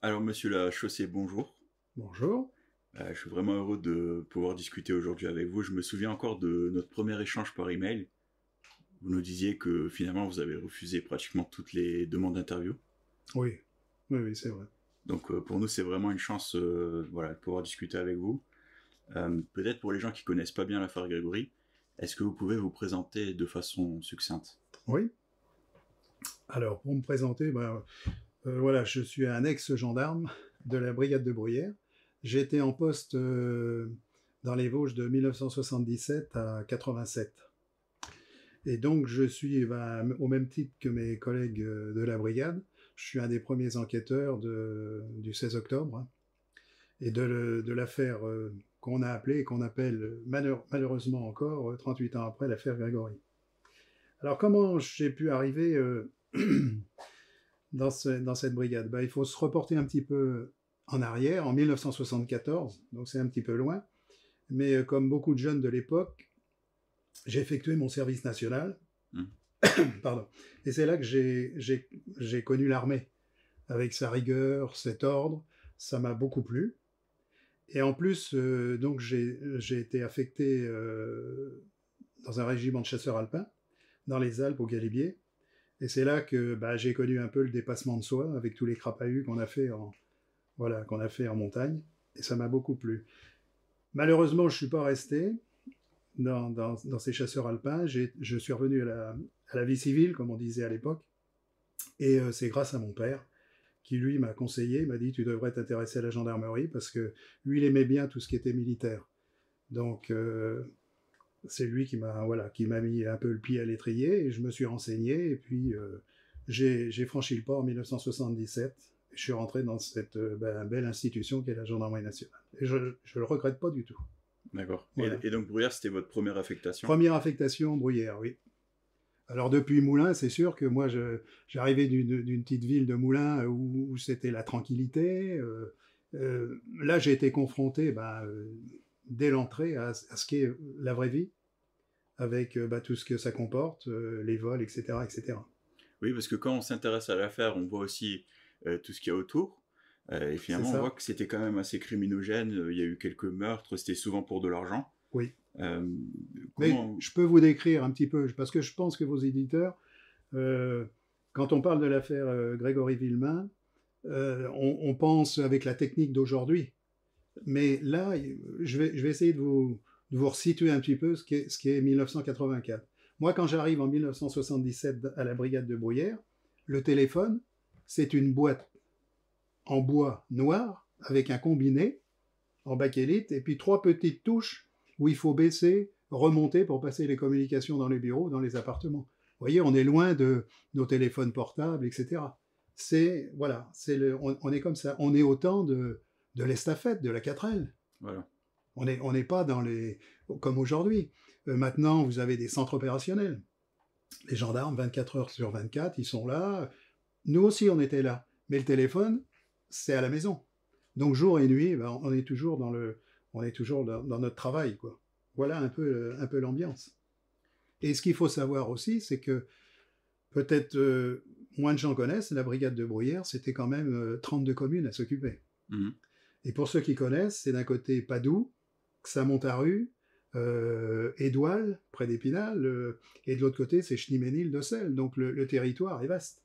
Alors, monsieur la chaussée, bonjour. Bonjour. Euh, je suis vraiment heureux de pouvoir discuter aujourd'hui avec vous. Je me souviens encore de notre premier échange par email. Vous nous disiez que finalement vous avez refusé pratiquement toutes les demandes d'interview. Oui, oui, oui, c'est vrai. Donc euh, pour nous, c'est vraiment une chance euh, voilà, de pouvoir discuter avec vous. Peut-être pour les gens qui connaissent pas bien l'affaire Grégory, est-ce que vous pouvez vous présenter de façon succincte? Oui. Alors, pour me présenter, ben, euh, voilà, je suis un ex-gendarme de la brigade de Bruyères. J'étais en poste euh, dans les Vosges de 1977 à 87. Et donc, je suis, ben, au même titre que mes collègues euh, de la brigade, je suis un des premiers enquêteurs du 16 octobre hein, et de, l'affaire qu'on a appelée et qu'on appelle malheur- malheureusement encore, euh, 38 ans après, l'affaire Grégory. Alors, comment j'ai pu arriver dans, ce- dans cette brigade Ben, Il faut se reporter un petit peu en arrière, en 1974, donc c'est un petit peu loin. Mais euh, comme beaucoup de jeunes de l'époque, j'ai effectué mon service national. Mm. Pardon. Et c'est là que j'ai- connu l'armée, avec sa rigueur, cet ordre. Ça m'a beaucoup plu. Et en plus, euh, donc j'ai j'ai été affecté euh, dans un régiment de chasseurs alpins, dans les Alpes, au Galibier. Et c'est là que bah, j'ai connu un peu le dépassement de soi, avec tous les crapahus qu'on a fait en, voilà, qu'on a en montagne. Et ça m'a beaucoup plu. Malheureusement, je suis pas resté dans, ces chasseurs alpins. Je suis revenu à la, à la vie civile, comme on disait à l'époque. Et euh, c'est grâce à mon père qui, lui, m'a conseillé, m'a dit, tu devrais t'intéresser à la gendarmerie, parce que lui, il aimait bien tout ce qui était militaire. Donc, euh, c'est lui qui m'a voilà, qui m'a mis un peu le pied à l'étrier, et je me suis renseigné, et puis euh, j'ai franchi le pas en 1977. Je suis rentré dans cette euh, ben, belle institution qu'est la gendarmerie nationale. Et je ne le regrette pas du tout. D'accord. Et- Voilà. Et, donc Bruyères, c'était votre première affectation? Première affectation Bruyères, oui. Alors depuis Moulins, c'est sûr que moi, je- j'arrivais d'une petite ville de Moulins où, où c'était la tranquillité. euh, là, j'ai été confronté ben, dès l'entrée à, à ce qu'est la vraie vie, avec euh, ben, tout ce que ça comporte, euh, les vols, etc., etc. Oui, parce que quand on s'intéresse à l'affaire, on voit aussi euh, tout ce qu'il y a autour. Euh, et finalement, on voit que c'était quand même assez criminogène. Euh, Il y a eu quelques meurtres, c'était souvent pour de l'argent. Oui. Euh, Mais comment- je peux vous décrire un petit peu, parce que je pense que vos éditeurs, euh, quand on parle de l'affaire euh, Grégory Villemain, euh, on, on pense avec la technique d'aujourd'hui. Mais là, je vais, essayer de vous, de vous resituer un petit peu ce ce qu'est 1984. Moi, quand j'arrive en 1977 à la brigade de Bruyères, le téléphone, c'est une boîte en bois noir avec un combiné en bakélite et puis trois petites touches où il faut baisser, remonter pour passer les communications dans les bureaux, dans les appartements. Vous voyez, on est loin de nos téléphones portables, etc. C'est voilà, c'est on, on est comme ça. On est au temps de, de l'estafette, de la 4L. Voilà. On n'est on n'est pas dans les comme aujourd'hui. Euh, maintenant, vous avez des centres opérationnels. Les gendarmes, 24 heures sur 24, ils sont là. Nous aussi, on était là. Mais le téléphone, c'est à la maison. Donc jour et nuit, ben, on est toujours dans le, on est toujours dans, dans notre travail, quoi. Voilà un peu, un peu l'ambiance. Et ce qu'il faut savoir aussi, c'est que peut-être euh, moins de gens connaissent, la brigade de Bruyères, c'était quand même euh, 32 communes à s'occuper. Mhm. Et pour ceux qui connaissent, c'est d'un côté Padoue, Xamontaru, euh, Édoual, près d'Épinal, euh, et de l'autre côté, c'est Schneeménil de Selle. Donc le, le territoire est vaste.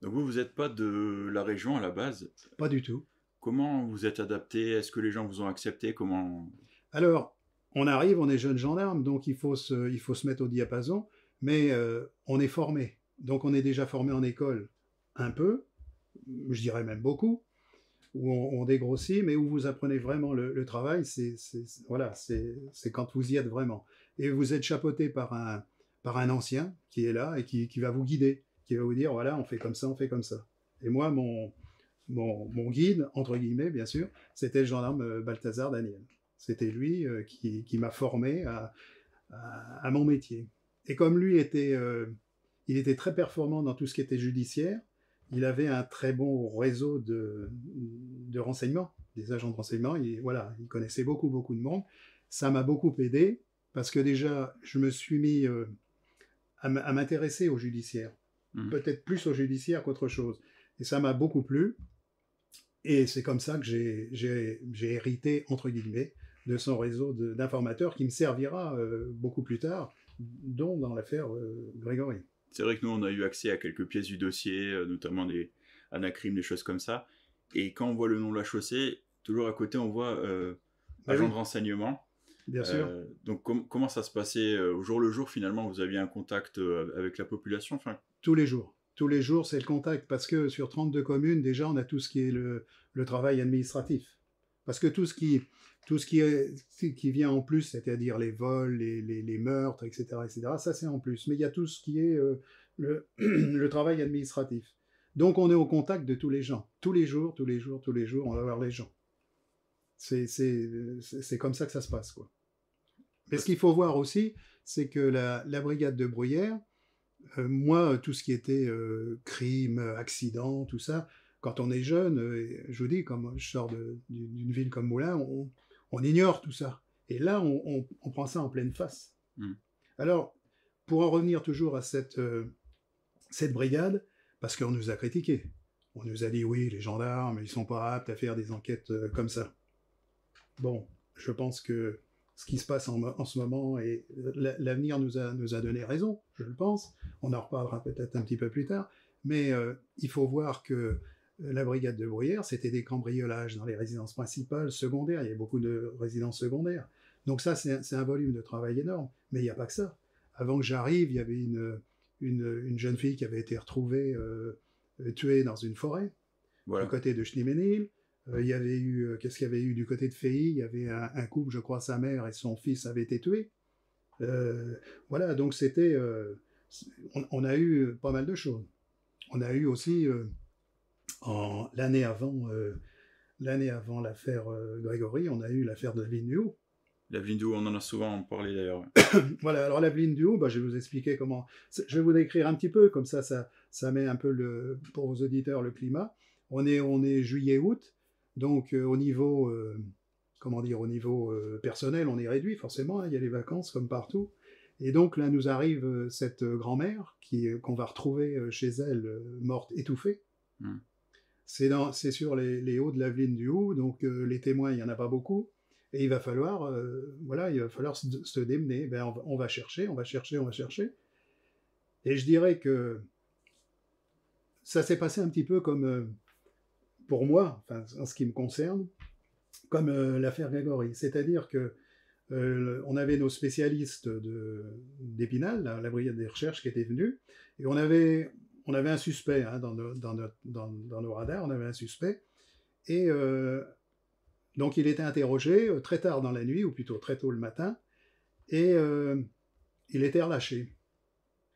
Donc vous, vous n'êtes pas de la région à la base? Pas du tout. Comment vous êtes adapté? Est-ce que les gens vous ont accepté? Comment? Alors, on arrive, on est jeune gendarme, donc il faut se, il faut se mettre au diapason, mais euh, on est formé. Donc on est déjà formé en école un peu, je dirais même beaucoup, où on, dégrossit, mais où vous apprenez vraiment le, travail, c'est voilà, c'est quand vous y êtes vraiment. Et vous êtes chapeauté par un, par un ancien qui est là et qui, qui va vous guider, qui va vous dire, voilà, on fait comme ça, on fait comme ça. Et moi, mon, mon, guide, entre guillemets, bien sûr, c'était le gendarme euh, Balthazar Daniel. C'était lui euh, qui, qui m'a formé à, à, à mon métier. Et comme lui était, euh, il était très performant dans tout ce qui était judiciaire, il avait un très bon réseau de, de renseignements, des agents de renseignement. Il, voilà, il connaissait beaucoup, beaucoup de monde. Ça m'a beaucoup aidé parce que déjà, je me suis mis euh, à m'intéresser au judiciaire. Mhm. Peut-être plus au judiciaire qu'autre chose. Et ça m'a beaucoup plu. Et c'est comme ça que j'ai hérité, entre guillemets, de son réseau d'informateurs qui me servira euh, beaucoup plus tard, dont dans l'affaire euh, Grégory. C'est vrai que nous, on a eu accès à quelques pièces du dossier, euh, notamment des anacrimes, des choses comme ça. Et quand on voit le nom de la chaussée, toujours à côté, on voit bah agent de renseignement. Bien sûr. donc comment ça se passait au jour le jour finalement Vous aviez un contact avec la population enfin... Tous les jours. Tous les jours, c'est le contact parce que sur 32 communes, déjà, on a tout ce qui est le, le travail administratif. Parce que tout ce qui, tout ce qui, est, qui vient en plus, c'est-à-dire les vols, les, les, meurtres, etc., etc., ça c'est en plus. Mais il y a tout ce qui est euh, le, le, travail administratif. Donc on est au contact de tous les gens. Tous les jours, tous les jours, tous les jours, on va voir les gens. C'est comme ça que ça se passe. Quoi. Mais ce qu'il faut voir aussi, c'est que la, la, brigade de Bruyère, euh, moi, tout ce qui était euh, crime, accident, tout ça, quand on est jeune, je vous dis, comme je sors d'une ville comme Moulins, on, on ignore tout ça. Et là, on, prend ça en pleine face. Hmm. Alors, pour en revenir toujours à cette, euh, cette brigade, parce qu'on nous a critiqué. On nous a dit, oui, les gendarmes, ils sont pas aptes à faire des enquêtes euh, comme ça. Bon, je pense que ce qui se passe en, ce moment, et l'avenir nous a, nous a donné raison, je le pense. On en reparlera peut-être un petit peu plus tard. Mais euh, il faut voir que la brigade de Bruyère, c'était des cambriolages dans les résidences principales, secondaires. Il y avait beaucoup de résidences secondaires. Donc ça, c'est un volume de travail énorme. Mais il n'y a pas que ça. Avant que j'arrive, il y avait une, une, jeune fille qui avait été retrouvée euh, tuée dans une forêt, voilà. du côté de Schneemenil. Euh, il y avait eu, euh, qu'est-ce qu'il y avait eu du côté de Fey Il y avait un, couple, je crois, sa mère et son fils avaient été tués. voilà, donc c'était, on, on, a eu pas mal de choses. On a eu aussi l'année avant, euh, l'année avant l'affaire euh, Grégory, on a eu l'affaire de Duhaut. Laveline Duhaut, on en a souvent parlé d'ailleurs. voilà, alors Laveline Duhaut, bah, je vais vous expliquer comment. Je vais vous décrire un petit peu, comme ça, ça, ça met un peu le, pour vos auditeurs le climat. On est, on est juillet-août, donc euh, au niveau, comment dire, au niveau personnel, on est réduit forcément. Hein, il y a les vacances comme partout. Et donc là nous arrive cette grand-mère qui qu'on va retrouver chez elle morte étouffée. Hmm. C'est sur les, hauts de la ville du Haut, donc euh, les témoins, il n'y en a pas beaucoup. Et il va falloir, euh, voilà, il va falloir se, démener. Ben, on, va, chercher, on va chercher, on va chercher. Et je dirais que ça s'est passé un petit peu comme, euh, pour moi, enfin, en ce qui me concerne, comme l'affaire Grégory. C'est-à-dire que on avait nos spécialistes d'Épinal, la, la brigade des recherches qui étaient venus, et on avait, on avait un suspect hein, dans, nos, radars, on avait un suspect. Et euh, donc il était interrogé euh, très tard dans la nuit, ou plutôt très tôt le matin, et euh, il était relâché.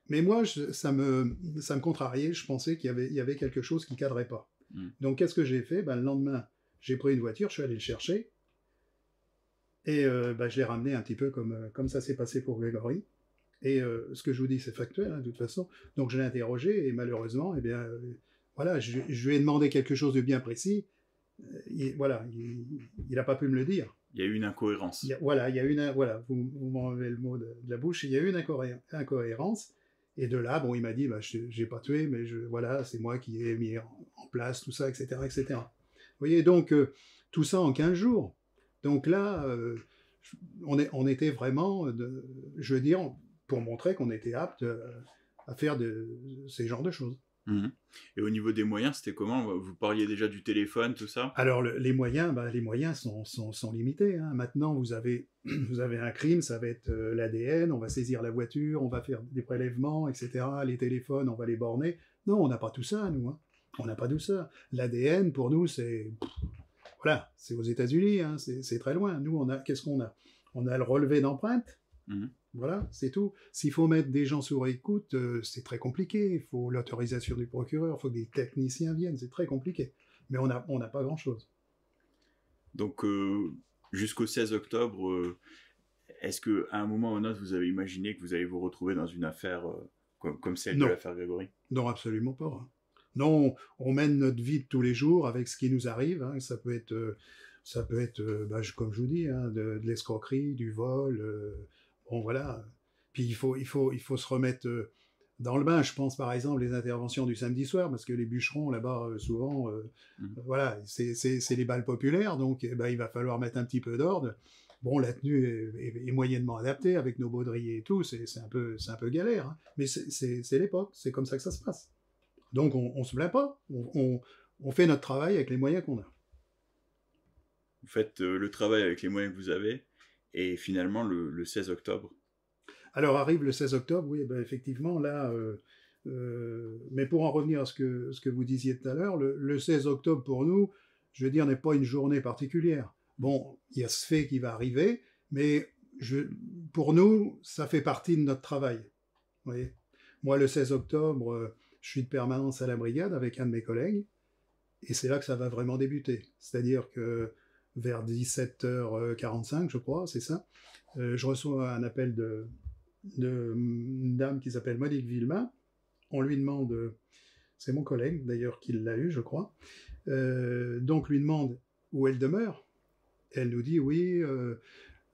Mais moi, ça, me, ça me contrariait, je pensais qu'il y avait, y avait quelque chose qui ne cadrait pas. Hmm. Donc qu'est-ce que j'ai fait? Ben, Le lendemain, j'ai pris une voiture, je suis allé le chercher, et ben, je l'ai ramené un petit peu comme, comme ça s'est passé pour Grégory. Et euh, ce que je vous dis, c'est factuel, hein, de toute façon. Donc je l'ai interrogé, et malheureusement, eh bien, euh, voilà, je, lui ai demandé quelque chose de bien précis. Euh, voilà, il n'a pas pu me le dire. Il y a eu une incohérence. voilà, il y a une, voilà, vous, vous m'enlevez le mot de, la bouche, il y a eu une incohérence. Et de là, bon, il m'a dit, bah, je n'ai pas tué, mais je, voilà, c'est moi qui ai mis en place tout ça, etc. etc. Vous voyez, donc, tout ça en 15 jours. Donc là, on, est, on était vraiment, de, je veux dire, pour montrer qu'on était apte euh, à faire de, ces genres de choses. Mhm. Et au niveau des moyens, c'était comment? Vous parliez déjà du téléphone, tout ça? Alors les moyens, bah, les moyens sont, sont, limités. Hein. Maintenant, vous avez, vous avez un crime, ça va être euh, l'ADN, on va saisir la voiture, on va faire des prélèvements, etc. Les téléphones, on va les borner. Non, on n'a pas tout ça, nous. Hein. On n'a pas tout ça. L'ADN, pour nous, c'est... Voilà, c'est aux États-Unis, hein. c'est très loin. Nous, on a, qu'est-ce qu'on a? On a le relevé d'empreinte. Mhm. Voilà, c'est tout. S'il faut mettre des gens sur écoute, euh, c'est très compliqué. Il faut l'autorisation du procureur, il faut que des techniciens viennent, c'est très compliqué. Mais on n'a on pas grand-chose. Donc, euh, jusqu'au 16 octobre, euh, est-ce qu'à un moment ou un autre, vous avez imaginé que vous allez vous retrouver dans une affaire comme, celle de l'affaire Grégory? Non, absolument pas. Hein. Non, on mène notre vie de tous les jours avec ce qui nous arrive. Hein. Ça peut être, ça peut être bah, comme je vous dis, hein, de, de l'escroquerie, du vol Bon, voilà. Puis il faut, il faut, il faut se remettre. Euh, Dans le bain, je pense par exemple les interventions du samedi soir, parce que les bûcherons là-bas, euh, souvent, euh, Mhm. voilà, c'est- les balles populaires, donc eh ben, il va falloir mettre un petit peu d'ordre. Bon, la tenue est, est- est moyennement adaptée avec nos baudriers et tout, c'est un, peu- un peu galère, hein. mais c'est- l'époque, c'est comme ça que ça se passe. Donc on, on se plaint pas, on, on- on fait notre travail avec les moyens qu'on a. Vous faites euh, le travail avec les moyens que vous avez, et finalement, le, le 16 octobre, Alors arrive le 16 octobre, oui, ben, effectivement, là, euh, euh, mais pour en revenir à ce que, vous disiez tout à l'heure, le, le 16 octobre pour nous, je veux dire, n'est pas une journée particulière. Bon, il y a ce fait qui va arriver, mais pour nous, ça fait partie de notre travail. Vous voyez Moi, le 16 octobre, euh, je suis de permanence à la brigade avec un de mes collègues, et c'est là que ça va vraiment débuter. C'est-à-dire que vers 17h45, je crois, c'est ça, euh, je reçois un appel de, dame qui s'appelle Monique Villemain. On lui demande, c'est mon collègue d'ailleurs qui l'a eu, je crois, euh, donc lui demande où elle demeure. Elle nous dit oui,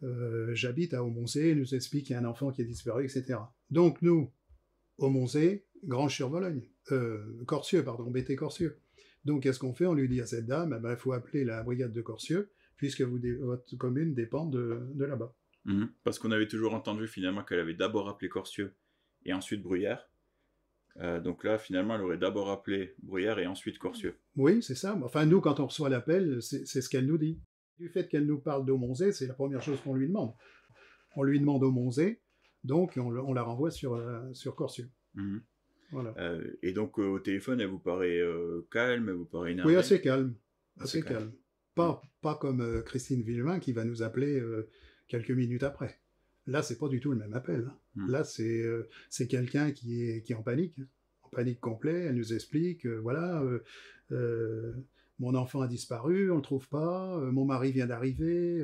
euh, j'habite à Aumoncé, elle nous explique qu'il y a un enfant qui est disparu, etc. Donc nous, Aumoncé, Grange-sur-Vologne, euh, Corcieux, pardon, BT Corcieux. Donc qu'est-ce qu'on fait? On lui dit à cette dame, il faut appeler la brigade de Corcieux, puisque vous, votre commune dépend de, de là-bas. Mhm. parce qu'on avait toujours entendu finalement qu'elle avait d'abord appelé Corcieux et ensuite Bruyères. Euh, donc là, finalement, elle aurait d'abord appelé Bruyères et ensuite Corcieux. Oui, c'est ça. Enfin, nous, quand on reçoit l'appel, c'est ce qu'elle nous dit. Du fait qu'elle nous parle d'Aumonzé, c'est la première chose qu'on lui demande. On lui demande Aumonzé, donc on, la renvoie sur, euh, sur Corcieux. Mhm. Voilà. Euh, et donc, euh, au téléphone, elle vous paraît euh, calme, elle vous paraît énervée? Oui, assez calme. Assez Assez calme. calme. Pas, pas comme Christine Villemain qui va nous appeler quelques minutes après. Là, c'est pas du tout le même appel. hein. Hmm. Là, c'est c'est quelqu'un qui est, qui est en panique. hein. En panique complet. Elle nous explique, voilà, mon enfant a disparu, on le trouve pas, mon mari vient d'arriver,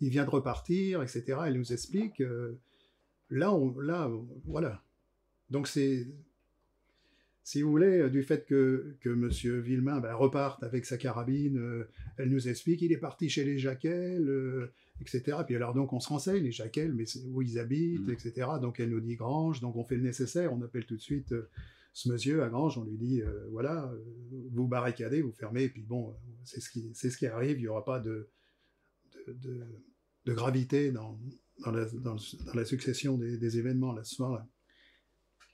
il vient de repartir, etc. Elle nous explique. là, on, là, voilà. Donc c'est si vous voulez, euh, du fait que, que M. Villemain ben, reparte avec sa carabine, euh, elle nous explique il est parti chez les Jaquel, euh, etc. Puis alors donc on se renseigne, les Jaquel, mais où ils habitent, Mhm. etc. Donc elle nous dit Grange, donc on fait le nécessaire, on appelle tout de suite euh, ce monsieur à Grange, on lui dit voilà, vous barricadez, vous fermez, et puis bon, c'est ce qui, c'est ce qui arrive, il n'y aura pas de, de, de- de gravité dans, dans, la, dans, dans la succession des, des événements là, ce soir-là.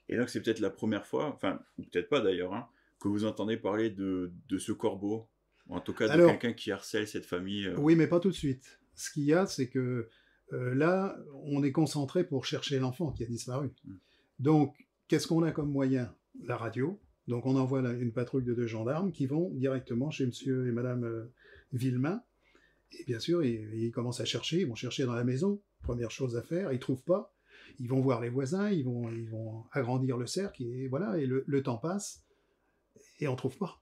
Et donc, c'est peut-être la première fois, enfin, peut-être pas d'ailleurs, hein, que vous entendez parler de, de ce corbeau, ou en tout cas de quelqu'un qui harcèle cette famille. euh, Oui, mais pas tout de suite. Ce qu'il y a, c'est que euh, là, on est concentré pour chercher l'enfant qui a disparu. Mm. Donc, qu'est-ce qu'on a comme moyen? La radio. Donc, on envoie une patrouille de deux gendarmes qui vont directement chez monsieur et madame euh, Villemain. Et bien sûr, ils, ils commencent à chercher, ils vont chercher dans la maison. Première chose à faire, ils trouvent pas. Ils vont voir les voisins, ils vont, ils vont agrandir le cercle, et voilà, et le, le temps passe, et on trouve pas.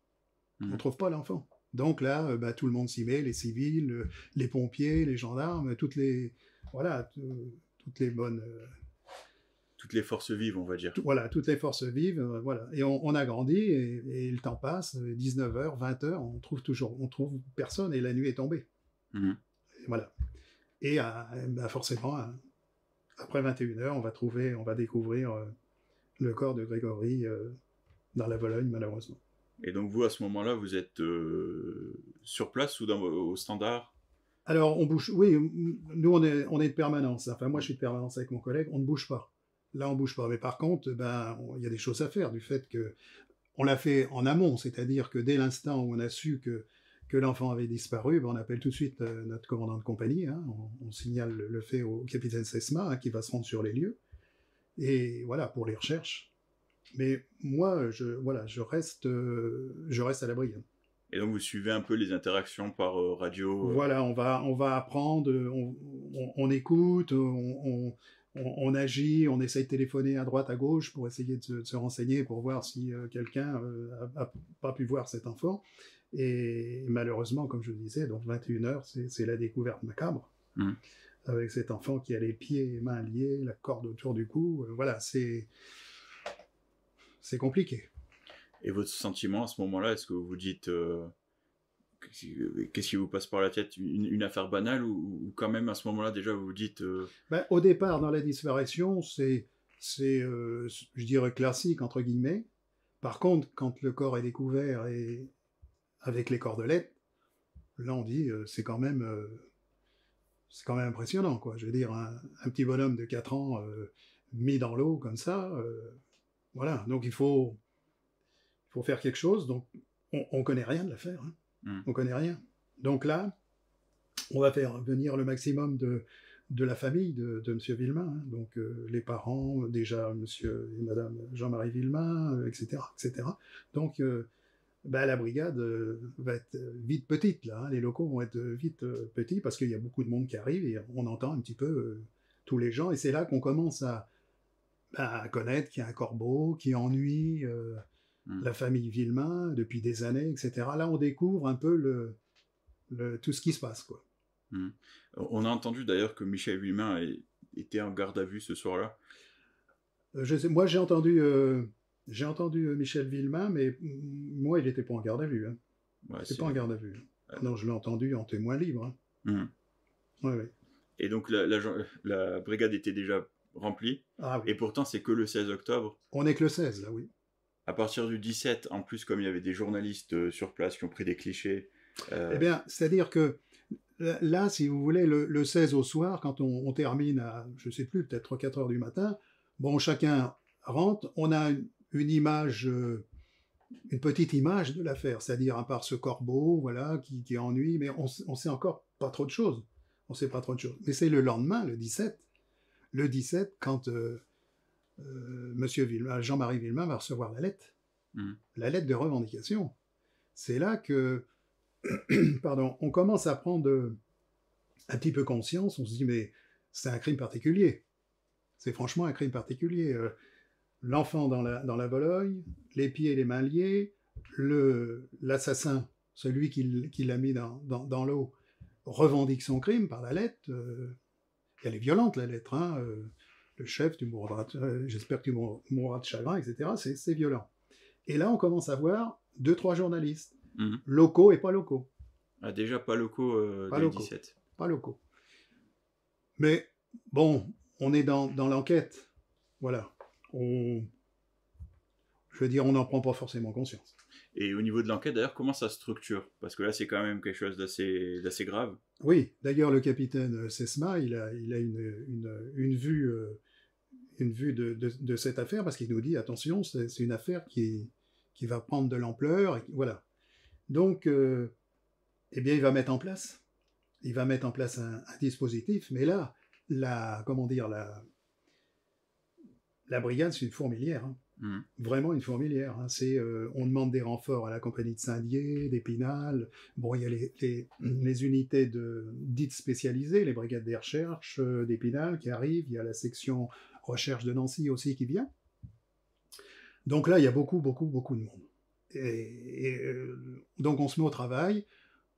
Mhm. On trouve pas l'enfant. Donc là, euh, bah, tout le monde s'y met, les civils, euh, les pompiers, les gendarmes, toutes les, voilà, tout- toutes les bonnes, euh, Toutes les forces vives, on va dire. tout- voilà, toutes les forces vives, euh, voilà. Et on, on a grandi et, et le temps passe, 19h, 20h, on trouve toujours, on trouve personne et la nuit est tombée. Mhm. Et voilà. Et bah, forcément, après 21h, on va trouver, on va découvrir euh, le corps de Grégory euh, dans la Vologne, malheureusement. Et donc, vous, à ce moment-là, vous êtes euh, sur place ou dans, au standard? Alors, on bouge. Oui, nous, on est, on est de permanence. Enfin, moi, je suis de permanence avec mon collègue. On ne bouge pas. Là, on bouge pas. Mais par contre, ben, il y a des choses à faire du fait que on l'a fait en amont, c'est-à-dire que dès l'instant où on a su que que l'enfant avait disparu, ben, on appelle tout de suite euh, notre commandant de compagnie. hein. on, on signale le, fait au capitaine Sesma hein, qui va se rendre sur les lieux. Et voilà pour les recherches. Mais moi, je voilà, je reste, euh, je reste à la brigade. Et donc, vous suivez un peu les interactions par euh, radio euh, Voilà, on va, on va apprendre, on, on- on écoute, on, on- agit, on essaye de téléphoner à droite, à gauche pour essayer de se, de se renseigner, pour voir si quelqu'un euh, a, a pas pu voir cet enfant. Et malheureusement, comme je vous disais, donc 21h, c'est la découverte macabre. Mhm. Avec cet enfant qui a les pieds et mains liés, la corde autour du cou. euh, voilà, c'est c'est compliqué. Et votre sentiment à ce moment-là, est-ce que vous vous dites. euh, Qu'est-ce qui vous passe par la tête? Une, une affaire banale ou, ou quand même à ce moment-là déjà vous vous dites. euh, Ben, au départ, dans la disparition, c'est c'est, euh, je dirais, classique, entre guillemets. Par contre, quand le corps est découvert et avec les cordelettes, là, on dit, euh, c'est quand même... euh, c'est quand même impressionnant, quoi. Je veux dire, un, un petit bonhomme de 4 ans euh, mis dans l'eau comme ça, voilà. Donc il faut, il faut faire quelque chose. Donc on, on connaît rien de l'affaire, hein. Mm. on connaît rien. Donc là, on va faire venir le maximum de, de la famille de, de M. Villemain, hein. donc les parents, déjà M. et Mme Jean-Marie Villemain, etc., etc. Donc euh, bah, la brigade euh, va être vite petite là, hein. les locaux vont être vite euh, petits parce qu'il y a beaucoup de monde qui arrive et on entend un petit peu euh, tous les gens et c'est là qu'on commence à, à connaître qu'il y a un corbeau qui ennuie euh, Mm. la famille Villemain depuis des années, etc. Là on découvre un peu le, le- tout ce qui se passe quoi. On a entendu d'ailleurs que Michel Villemain était en garde à vue ce soir-là. Euh, je sais, moi j'ai entendu, euh, j'ai entendu euh, Michel Villemain, mais moi il n'était pas en garde à vue. Hein. Ouais, C'est pas en garde à vue. Non, je l'ai entendu en témoin libre. hein. Mm. Ouais, ouais. Et donc la, la, la brigade était déjà remplie, Ah oui. et pourtant c'est que le 16 octobre. On est que le 16 là, oui. À partir du 17, en plus, comme il y avait des journalistes euh, sur place qui ont pris des clichés. euh, Eh bien, c'est-à-dire que là- si vous voulez, le, le 16 au soir, quand on, on termine à, je sais plus, peut-être 3-4 heures du matin, bon, chacun rentre, on a une, une image, euh, une petite image de l'affaire, c'est-à-dire à part ce corbeau, voilà, qui, qui ennuie, mais on, on sait encore pas trop de choses. On sait pas trop de choses. Mais c'est le lendemain, le 17, le 17, quand euh, euh, Monsieur Jean-Marie Villemain va recevoir la lettre, Mhm. la lettre de revendication. C'est là que pardon, on commence à prendre euh, un petit peu conscience, on se dit mais c'est un crime particulier. C'est franchement un crime particulier. Euh, L'enfant dans la, dans la Vologne, les pieds et les mains liés, le- l'assassin, celui qui, qui l'a mis dans, dans, dans l'eau, revendique son crime par la lettre. euh, elle est violente la lettre. Hein, euh, le chef, tu mourras, euh, j'espère que tu mour- mourras de chagrin, etc. C'est violent. Et là, on commence à voir deux, trois journalistes, Mhm. locaux et pas locaux. ah, déjà pas locaux euh, Pas dès locaux. 17. pas locaux. Mais bon, on est dans, dans l'enquête. Voilà. On, je veux dire, on n'en prend pas forcément conscience. Et au niveau de l'enquête, d'ailleurs, comment ça se structure? Parce que là, c'est quand même quelque chose d'assez grave. Oui, d'ailleurs, le capitaine Sesma, il a, il a une, une, une vue, euh, une vue de, de, de cette affaire parce qu'il nous dit attention, c'est une affaire qui, qui va prendre de l'ampleur. Voilà. Donc, euh, eh bien, il va mettre en place, il va mettre en place un, un dispositif. Mais là, la, comment dire, la, la brigade, c'est une fourmilière. hein. Mhm. Vraiment une fourmilière. hein. C'est, euh, on demande des renforts à la compagnie de Saint-Dié, d'Épinal. Bon, il y a les, les- les unités de, dites spécialisées, les brigades des recherches euh, d'Épinal qui arrivent. Il y a la section recherche de Nancy aussi qui vient. Donc là, il y a beaucoup, beaucoup, beaucoup de monde. Et, et, euh, donc on se met au travail.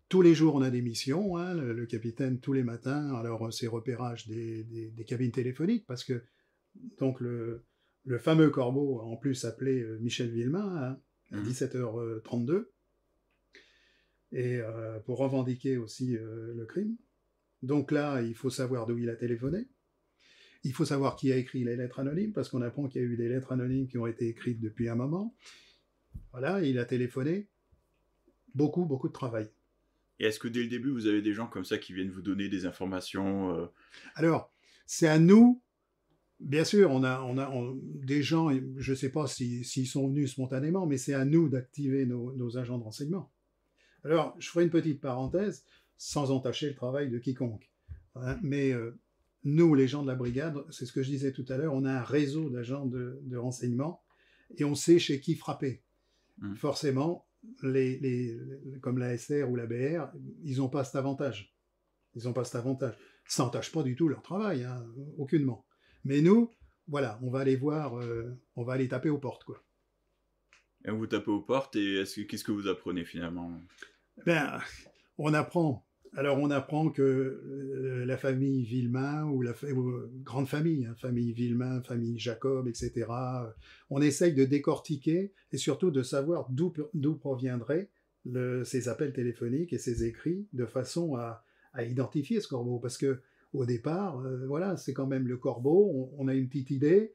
Tous les jours, on a des missions. hein. Le, le capitaine, tous les matins, alors c'est repérage des, des- des cabines téléphoniques, parce que donc le, le fameux corbeau, en plus appelé euh, Michel Villemain, hein, à Mhm. 17h32, et euh, pour revendiquer aussi euh, le crime. Donc là, il faut savoir d'où il a téléphoné. Il faut savoir qui a écrit les lettres anonymes, parce qu'on apprend qu'il y a eu des lettres anonymes qui ont été écrites depuis un moment. Voilà, il a téléphoné. Beaucoup, beaucoup de travail. Et est-ce que dès le début, vous avez des gens comme ça qui viennent vous donner des informations euh, Alors, c'est à nous, bien sûr, on a, on a on- des gens, je ne sais pas si- s'ils sont venus spontanément, mais c'est à nous d'activer nos, nos agents de renseignement. Alors, je ferai une petite parenthèse, sans entacher le travail de quiconque. hein, mais euh, nous, les gens de la brigade, c'est ce que je disais tout à l'heure, on a un réseau d'agents de, de renseignement et on sait chez qui frapper. Mhm. Forcément, les- comme la SR ou la BR, ils n'ont pas cet avantage. Ils n'ont pas cet avantage. Ça n'entache pas du tout leur travail, hein, aucunement. Mais nous, voilà, on va aller voir, euh, on va aller taper aux portes, quoi. et vous tapez aux portes et est-ce que- qu'est-ce que vous apprenez finalement? Ben, on apprend. Alors, on apprend que euh, la famille Villemain, ou la fa- euh, grande famille, hein, famille Villemain, famille Jacob, etc., on essaye de décortiquer et surtout de savoir d'où d'où proviendraient le- ces appels téléphoniques et ces écrits de façon à, à identifier ce corbeau. Parce que au départ, euh, voilà, c'est quand même le corbeau, on, on a une petite idée,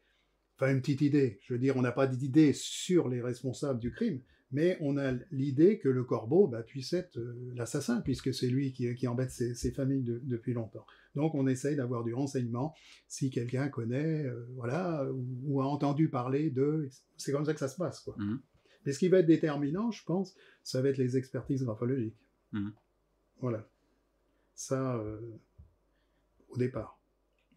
enfin une petite idée. Je veux dire, on n'a pas d'idée sur les responsables du crime, mais on a l'idée que le corbeau bah, puisse être euh, l'assassin, puisque c'est lui qui, qui embête ses, ses familles de- depuis longtemps. Donc on essaye d'avoir du renseignement si quelqu'un connaît, euh, voilà, ou, ou a entendu parler de. C'est comme ça que ça se passe, quoi. Mhm. Mais ce qui va être déterminant, je pense, ça va être les expertises graphologiques. Mhm. Voilà. Ça, euh, au départ.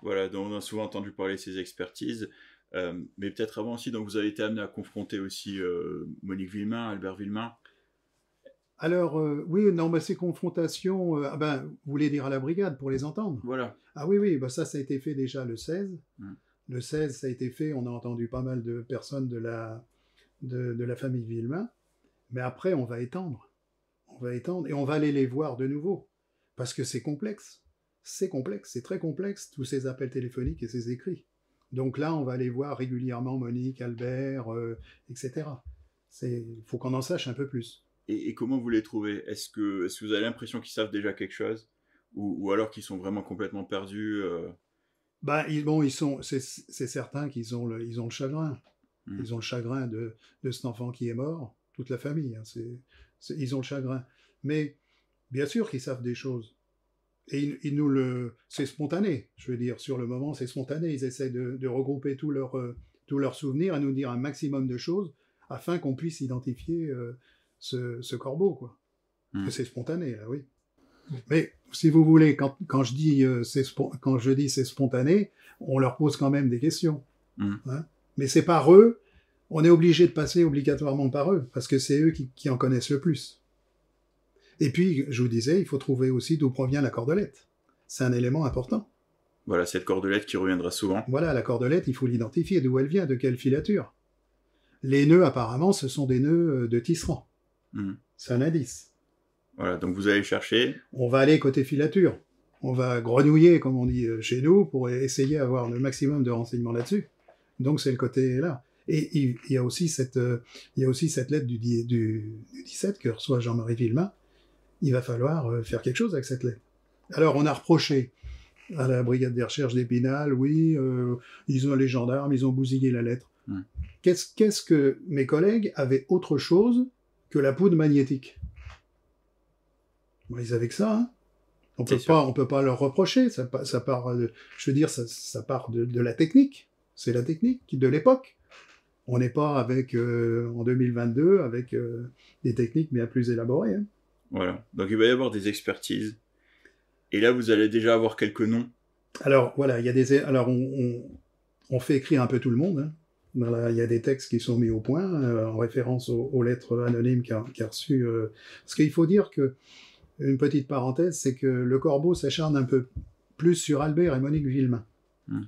Voilà, donc on a souvent entendu parler de ces expertises. Euh, mais peut-être avant aussi, donc vous avez été amené à confronter aussi euh, Monique Villemain, Albert Villemain. Alors, euh, oui, non, ces confrontations, ah ben, vous voulez dire à la brigade pour les entendre Voilà. Ah oui, oui, bah ça, ça a été fait déjà le 16. Mm. Le 16, ça a été fait, on a entendu pas mal de personnes de la, de, de la famille Villemain. Mais après, on va étendre. On va étendre et on va aller les voir de nouveau. Parce que c'est complexe. C'est complexe, c'est très complexe, tous ces appels téléphoniques et ces écrits. Donc là, on va aller voir régulièrement Monique, Albert, euh, etc. Il faut qu'on en sache un peu plus. Et, et comment vous les trouvez? Est-ce que, est que vous avez l'impression qu'ils savent déjà quelque chose? Ou, ou alors qu'ils sont vraiment complètement perdus euh, Ben, ils, bon, ils sont, c'est certain qu'ils ont le, ils ont le chagrin. Mm. Ils ont le chagrin de, de cet enfant qui est mort, toute la famille. hein, ils ont le chagrin. Mais bien sûr qu'ils savent des choses. Et ils, ils nous le, c'est spontané. Je veux dire, sur le moment, c'est spontané. Ils essaient de, de regrouper tous leurs, euh, tous leurs souvenirs et nous dire un maximum de choses afin qu'on puisse identifier euh, ce, ce corbeau, quoi. Mm. Et C'est spontané, là, oui. Mais si vous voulez, quand, quand je dis euh, c'est quand je dis c'est spontané, on leur pose quand même des questions. Mm. Hein. Mais c'est par eux, on est obligé de passer obligatoirement par eux, parce que c'est eux qui, qui en connaissent le plus. Et puis, je vous disais, il faut trouver aussi d'où provient la cordelette. C'est un élément important. Voilà, cette cordelette qui reviendra souvent. Voilà, la cordelette, il faut l'identifier, d'où elle vient, de quelle filature. Les nœuds, apparemment, ce sont des nœuds euh, de tisserand. Mm. C'est un indice. Voilà, donc vous allez chercher. On va aller côté filature. On va grenouiller, comme on dit euh, chez nous, pour essayer d'avoir le maximum de renseignements là-dessus. Donc c'est le côté là. Et il il y a aussi cette, euh, il y a aussi cette lettre du, du, du 17 que reçoit Jean-Marie Villemain. Il va falloir euh, faire quelque chose avec cette lettre. Alors on a reproché à la brigade des recherches d'Épinal, oui, euh, ils ont les gendarmes, ils ont bousillé la lettre. Qu'est-ce que mes collègues avaient autre chose que la poudre magnétique? Bon, Ils avaient que ça. Hein on peut sûr. pas, on peut pas leur reprocher. Ça, ça part, de- je veux dire, ça, ça part de, de la technique. C'est la technique de l'époque. On n'est pas avec euh, en 2022 avec euh, des techniques bien plus élaborées. hein. Voilà. Donc il va y avoir des expertises. Et là, vous allez déjà avoir quelques noms. Alors voilà, il y a des, alors on, on, on fait écrire un peu tout le monde. hein. Il y a des textes qui sont mis au point euh, en référence aux, aux lettres anonymes qu'a qu'a reçues. euh, parce qu'il faut dire que une petite parenthèse, c'est que le Corbeau s'acharne un peu plus sur Albert et Monique Villemain. Hmm.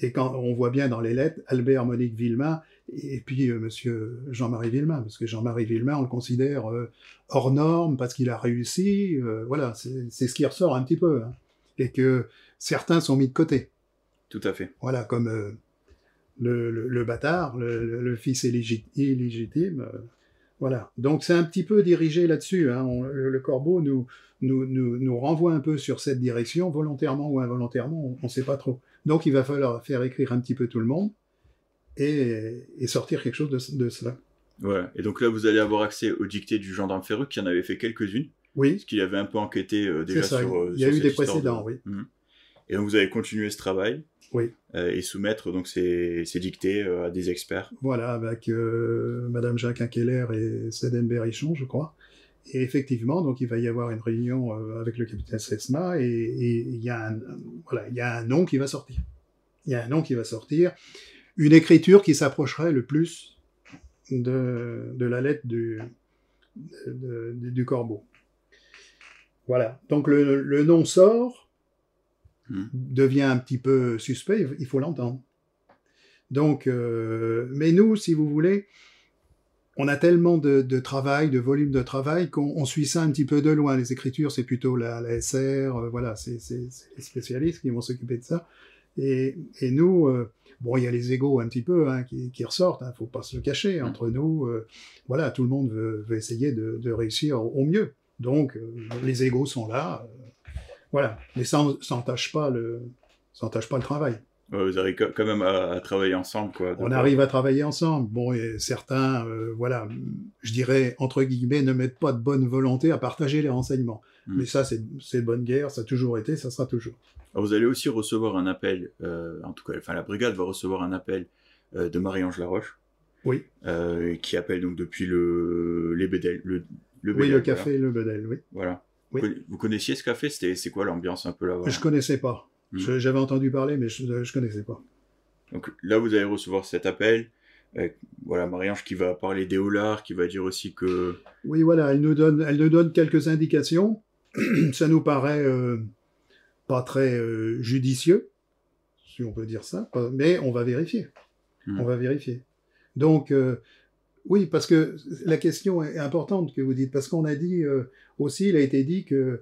Et quand on voit bien dans les lettres Albert, Monique Villemain et puis euh, Monsieur Jean-Marie Villemain, parce que Jean-Marie Villemain, on le considère euh, hors norme parce qu'il a réussi. euh, voilà, c'est ce qui ressort un petit peu. hein. Et que certains sont mis de côté. Tout à fait. Voilà, comme euh, le, le- le bâtard, le, fils illégit- illégitime. voilà. Donc c'est un petit peu dirigé là-dessus. hein. Le, le corbeau nous, nous, nous, nous renvoie un peu sur cette direction, volontairement ou involontairement, on ne sait pas trop. Donc il va falloir faire écrire un petit peu tout le monde et, et sortir quelque chose de, de cela. Voilà. Et donc là, vous allez avoir accès aux dictées du gendarme Ferreux, qui en avait fait quelques-unes, Oui, parce qu'il avait un peu enquêté euh, déjà ça. sur. euh, il y a sur eu des précédents, de- oui. Mhm. Et donc vous allez continuer ce travail. Oui. euh, et soumettre donc ces, ces dictées euh, à des experts. Voilà, avec euh, Madame Jacques Keller et Seden Berrichon, je crois. Et effectivement, donc il va y avoir une réunion euh, avec le capitaine Sesma et et il y, a un, voilà, il y a un nom qui va sortir. Il y a un nom qui va sortir. Une écriture qui s'approcherait le plus de, de la lettre du, de- de- du corbeau. Voilà. Donc le, le nom sort, Mhm. devient un petit peu suspect, il faut l'entendre. Donc, euh, mais nous, si vous voulez, on a tellement de, de travail, de volume de travail, qu'on on suit ça un petit peu de loin. Les écritures, c'est plutôt la, la SR, euh, voilà, c'est les spécialistes qui vont s'occuper de ça. Et, et nous, euh, bon, il y a les égaux un petit peu hein, qui, qui ressortent, hein, faut pas se le cacher. Entre nous, euh, voilà, tout le monde veut, veut essayer de, de réussir au, mieux. Donc, euh, les égaux sont là, euh, voilà. Mais ça, n'entache pas le, ça pas le travail. Ouais, vous arrivez quand même à, à travailler ensemble, quoi. On arrive à travailler ensemble. Bon, et certains, euh, voilà, je dirais, entre guillemets, ne mettent pas de bonne volonté à partager les renseignements. Mm. Mais ça, c'est c'est de bonne guerre, ça a toujours été, ça sera toujours. Alors, vous allez aussi recevoir un appel, euh, en tout cas, enfin, la brigade va recevoir un appel euh, de Marie-Ange Laroche, Oui, euh, qui appelle donc depuis le, les Bédel, le, le oui, le café, le bedel, oui. Voilà. Oui. Vous conna- Vous connaissiez ce café? C'était, c'est quoi l'ambiance un peu là-bas? Je connaissais pas. Mm. Je- J'avais entendu parler, mais je, je connaissais pas. Donc là, vous allez recevoir cet appel. Euh, voilà, Marie-Ange qui va parler des holards, qui va dire aussi que Oui, voilà, elle nous donne, elle nous donne quelques indications. ça nous paraît euh, pas très euh, judicieux, si on peut dire ça, mais on va vérifier. Mm. On va vérifier. Donc, euh, oui, parce que la question est importante que vous dites, parce qu'on a dit euh, aussi, il a été dit que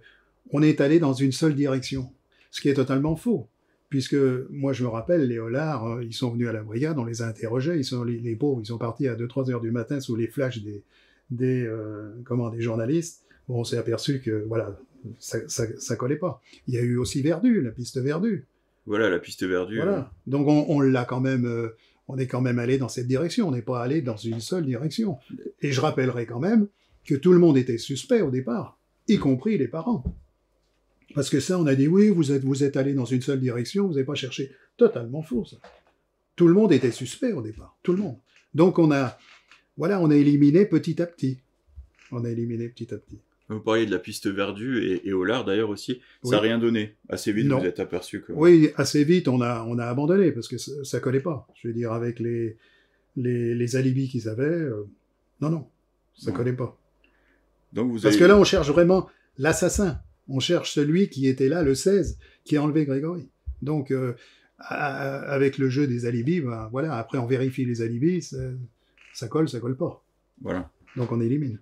on est allé dans une seule direction, ce qui est totalement faux. Puisque moi, je me rappelle, les Hollards, euh, ils sont venus à la brigade, on les a interrogés, ils sont, les, les pauvres, ils sont partis à 2-3 heures du matin sous les flashs des, des, comment, des journalistes. Bon, on s'est aperçu que, voilà, ça, ça, ça collait pas. Il y a eu aussi Verdu, la piste Verdu. voilà la piste verdue. Voilà. Donc on, on l'a quand même, euh, on est quand même allé dans cette direction. On n'est pas allé dans une seule direction. Et je rappellerai quand même que tout le monde était suspect au départ, y compris les parents. Parce que ça, on a dit oui, vous êtes, vous êtes allé dans une seule direction, vous n'avez pas cherché. Totalement faux, ça. Tout le monde était suspect au départ, tout le monde. Donc on a, voilà, on a éliminé petit à petit. On a éliminé petit à petit. Vous parliez de la piste verdue et, et Hollard d'ailleurs aussi. Ça n'a Oui. rien donné. Assez vite, Non. vous êtes aperçu que. Oui, assez vite, on a, on a abandonné parce que ça, ça collait pas. Je veux dire, avec les, les, les alibis qu'ils avaient, euh, non, non, ça Non. collait pas. Donc vous Parce que là, on cherche vraiment l'assassin. On cherche celui qui était là le 16, qui a enlevé Grégory. Donc, euh, à- avec le jeu des alibis, ben, voilà, après on vérifie les alibis, ça, ça colle, ça colle pas. Voilà. Donc on élimine.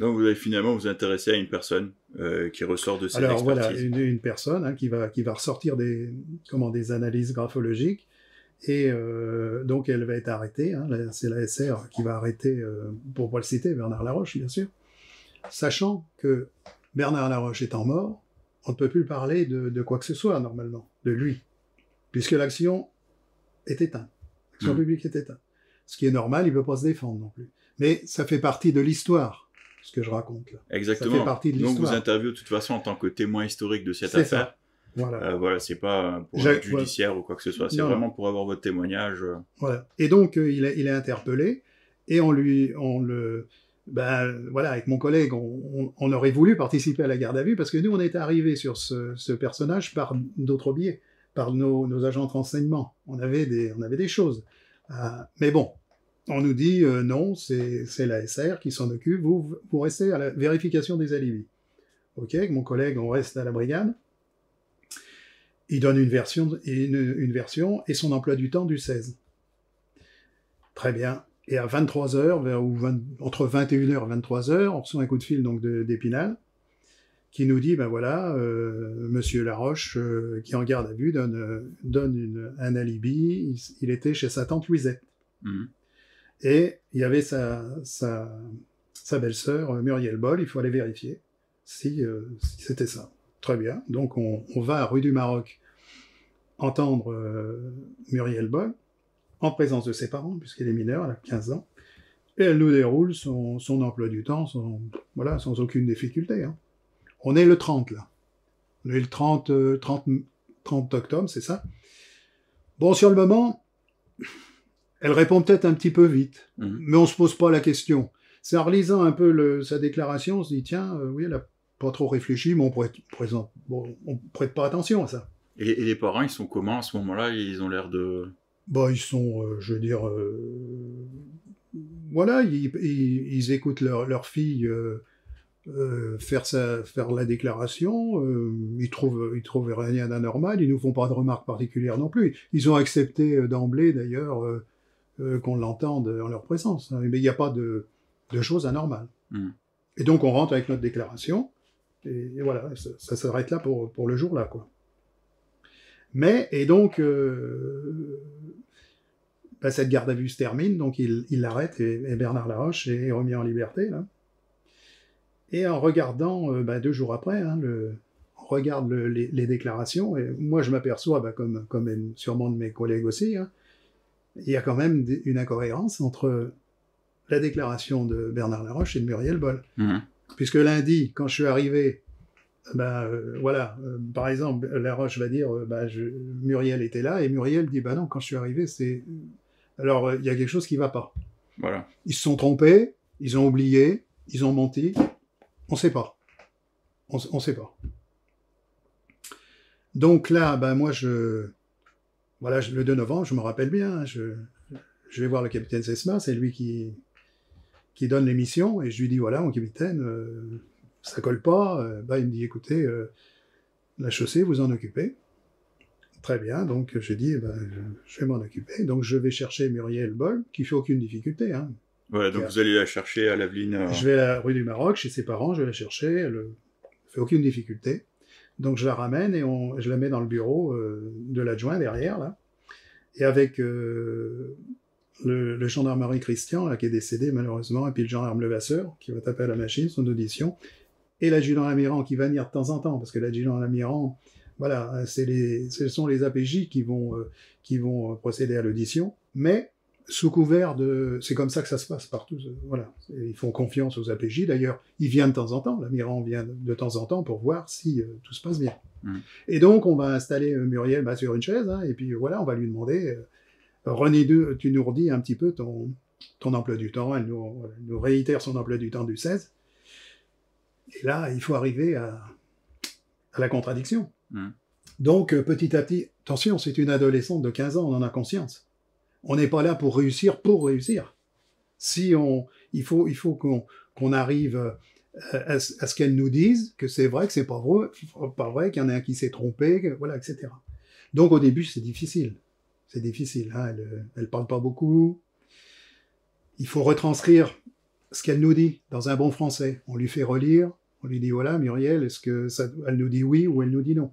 Donc vous allez finalement vous intéresser à une personne euh, qui ressort de cette Alors voilà, une, une personne hein, qui, va, qui va ressortir des, comment, des analyses graphologiques. Et euh, donc elle va être arrêtée. hein, c'est la SR qui va arrêter, euh, pour pas le citer, Bernard Laroche, bien sûr. Sachant que Bernard Laroche étant mort, on ne peut plus parler de, de quoi que ce soit normalement, de lui, puisque l'action est éteinte. L'action Mhm. publique est éteinte. Ce qui est normal, il ne peut pas se défendre non plus. Mais ça fait partie de l'histoire, ce que je raconte là. Exactement. Ça fait partie de Donc vous interviewez de toute façon en tant que témoin historique de cette ça. affaire. Voilà. Euh, voilà, c'est pas pour J'ai- un judiciaire ou quoi que ce soit. C'est vraiment pour avoir votre témoignage. euh. Voilà. Et donc, euh, il, est, il est interpellé, et on lui, on le, ben, voilà, avec mon collègue, on, on- on aurait voulu participer à la garde à vue, parce que nous, on est arrivé sur ce, ce personnage par d'autres biais, par nos, nos agents de renseignement. On avait des, on avait des choses. Euh, mais bon, on nous dit, euh, non, c'est c'est la SR qui s'en occupe, vous, vous restez à la vérification des alibis. Ok, mon collègue, on reste à la brigade. Il donne une version, une, une version et son emploi du temps du 16. Très bien. Et à 23h, vers, ou 20 entre 21h et 23h, on reçoit un coup de fil donc d'Épinal qui nous dit, ben voilà, euh, Monsieur Laroche, euh, qui en garde à vue, donne, donne une- un alibi. Il, était chez sa tante Louisette. Mhm. Et il y avait sa, belle-sœur, euh, Muriel Boll, il faut aller vérifier si, euh, c'était ça. Très bien. Donc on, va à rue du Maroc entendre euh, Muriel Boll, en présence de ses parents, puisqu'elle est mineure, elle a 15 ans, et elle nous déroule son, emploi du temps, sans, aucune difficulté. hein. On est le 30 là. On est le 30, euh, 30, 30 octobre, c'est ça. Bon, sur le moment, elle répond peut-être un petit peu vite, Mhm. mais on se pose pas la question. C'est en relisant un peu le- sa déclaration, on se dit tiens, euh, oui, elle a pas trop réfléchi, mais on prête, présente, bon, on prête pas attention à ça. Et, et les parents, ils sont comment à ce moment-là? Ils ont l'air de. Bah, ils sont, euh, je veux dire, euh, voilà, ils, ils- ils écoutent leur, leur fille euh, faire, sa, faire la déclaration, euh, ils trouvent, ils trouvent rien d'anormal, ils nous font pas de remarques particulières non plus. Ils ont accepté d'emblée, d'ailleurs, euh, euh, qu'on l'entende en leur présence. hein. mais il n'y a pas de, de choses anormales. Mhm. Et donc, on rentre avec notre déclaration, et, et voilà, ça, ça s'arrête là pour, pour le jour-là, quoi. Mais, et donc, euh, bah, cette garde à vue se termine, donc il il l'arrête et, et Bernard Laroche est remis en liberté. Là. Et en regardant, euh, bah, deux jours après, hein, le, en regarde le- les, les déclarations, et moi je m'aperçois, bah, comme, comme sûrement de mes collègues aussi, hein, il y a quand même une incohérence entre la déclaration de Bernard Laroche et de Muriel Boll. Mhm. Puisque lundi, quand je suis arrivé, euh, voilà, euh, par exemple, Laroche va dire, euh, bah, je- Muriel était là, et Muriel dit, bah non, quand je suis arrivé, c'est... Alors, il y a quelque chose qui va pas. Voilà. Ils se sont trompés, ils ont oublié, ils ont menti, on sait pas. On, on sait pas. Donc là, ben moi, je... Voilà, le 2 novembre, je me rappelle bien, je, je vais voir le capitaine Sesma, c'est lui qui, qui donne l'émission, et je lui dis, voilà, mon capitaine, euh, ça colle pas. Euh, bah, il me dit, écoutez, euh, la chaussée, vous en occupez. Très bien, donc j'ai dit, ben, je, vais m'en occuper. Donc je vais chercher Muriel Boll, qui fait aucune difficulté. Hein. Voilà, donc vous allez la chercher à l'Aveline. euh, Je vais à la rue du Maroc, chez ses parents, je vais la chercher, elle ne fait aucune difficulté. Donc je la ramène et je la mets dans le bureau euh, de l'adjoint derrière, là. Et avec euh, le, gendarmerie Christian, là, qui est décédé malheureusement, et puis le gendarme Levasseur, qui va taper à la machine, son audition, et l'adjudant Amiran qui va venir de temps en temps, parce que l'adjudant Amiran, voilà, les, ce sont les APJ qui vont, euh, qui vont procéder à l'audition, mais sous couvert de... C'est comme ça que ça se passe partout. euh, Voilà. Ils font confiance aux APJ. D'ailleurs, il vient de temps en temps, l'amiral vient de temps en temps pour voir si euh, tout se passe bien. Mhm. Et donc, on va installer euh, Muriel bah, sur une chaise, hein, et puis voilà, on va lui demander, euh, René, tu nous redis un petit peu ton, ton emploi du temps. Elle nous, voilà, elle nous réitère son emploi du temps du 16. Et là, il faut arriver à, à la contradiction. Mhm. Donc, petit à petit, attention, c'est une adolescente de 15 ans, on en a conscience. On n'est pas là pour réussir pour réussir. Si on, il faut, il faut qu'on arrive euh, à, ce- à ce qu'elle nous dise que c'est vrai, que c'est pas vrai, pas vrai, qu'il y en a un qui s'est trompé, que- voilà, etc. Donc au début, c'est difficile. C'est difficile. Hein, elle, elle parle pas beaucoup. Il faut retranscrire ce qu'elle nous dit dans un bon français. On lui fait relire. On lui dit voilà, Muriel, est-ce que ça, elle nous dit oui ou elle nous dit non?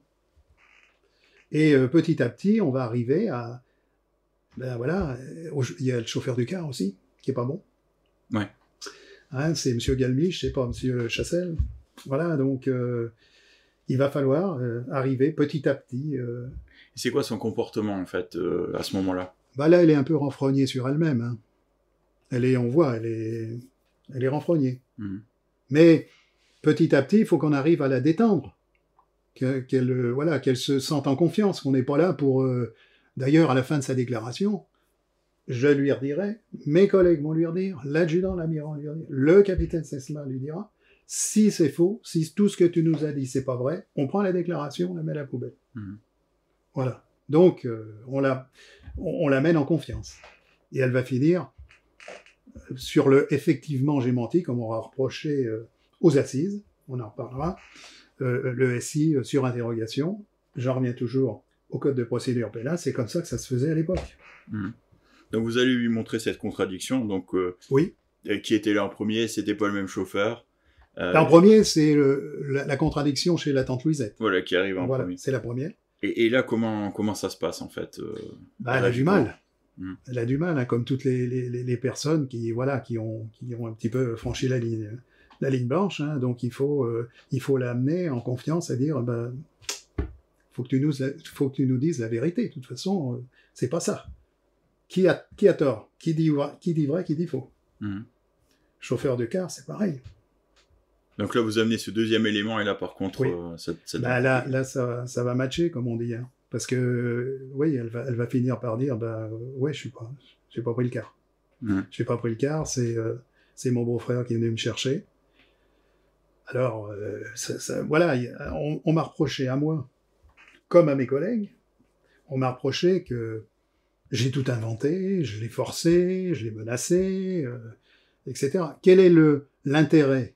Et euh, petit à petit, on va arriver à ben voilà, euh, il y a le chauffeur du car aussi, qui est pas bon. Ouais. Hein, c'est Monsieur Galmiche, c'est pas Monsieur Chassel. Voilà, donc euh, il va falloir euh, arriver petit à petit. euh, Et c'est quoi son comportement, en fait, à ce moment-là? Bah là, elle est un peu renfrognée sur elle-même. hein. Elle est, on voit, elle est, elle est renfrognée. Mhm. Mais petit à petit, il faut qu'on arrive à la détendre, que- qu'elle, voilà, qu'elle se sente en confiance. Qu'on n'est pas là pour. D'ailleurs, à la fin de sa déclaration, je lui redirai, mes collègues vont lui redire, l'adjudant, l'amiral lui redire, le capitaine Sesma lui dira, si c'est faux, si tout ce que tu nous as dit c'est pas vrai, on prend la déclaration, on la met à la poubelle. Mhm. Voilà. Donc, euh, on la, on, on la mène en confiance. Et elle va finir euh, sur le effectivement j'ai menti, comme on va reprocher euh, aux assises, on en reparlera, euh, le SI sur interrogation. J'en reviens toujours au code de procédure pénale, c'est comme ça que ça se faisait à l'époque. Donc vous allez lui montrer cette contradiction. Donc, euh, Oui. euh, qui était là en premier C'était pas le même chauffeur. Euh, En premier, c'est la, la contradiction chez la tante Louisette. Voilà, qui arrive en Voilà, premier. c'est la première. Et, et là, comment, comment ça se passe, en fait euh, Bah, elle a du mal. Elle a du mal, hein, comme toutes les, les- les- les personnes qui, voilà, qui, ont, qui ont un petit peu franchi la ligne, la ligne blanche. hein. donc il faut, il faut l'amener en confiance à dire, ben, faut que tu nous, faut que tu nous dises la vérité. De toute façon, euh, c'est pas ça. Qui a, qui a tort? Qui dit, vrai- qui dit vrai Qui dit faux? Mhm. Chauffeur de car, c'est pareil. Donc là, vous amenez ce deuxième élément, et là, par contre, Oui. euh, ça, ça- Bah, là, là ça, ça va matcher, comme on dit. hein. Parce que, euh, oui, elle va, elle va finir par dire, bah, ouais, je suis pas, j'ai pas pris le car. Mhm. J'ai pas pris le car, c'est euh, c'est mon beau-frère qui est venu me chercher. Alors, euh, ça- ça- voilà, on m'a reproché à moi, comme à mes collègues, on m'a reproché que j'ai tout inventé, je l'ai forcé, je l'ai menacé, euh, etc. Quel est le l'intérêt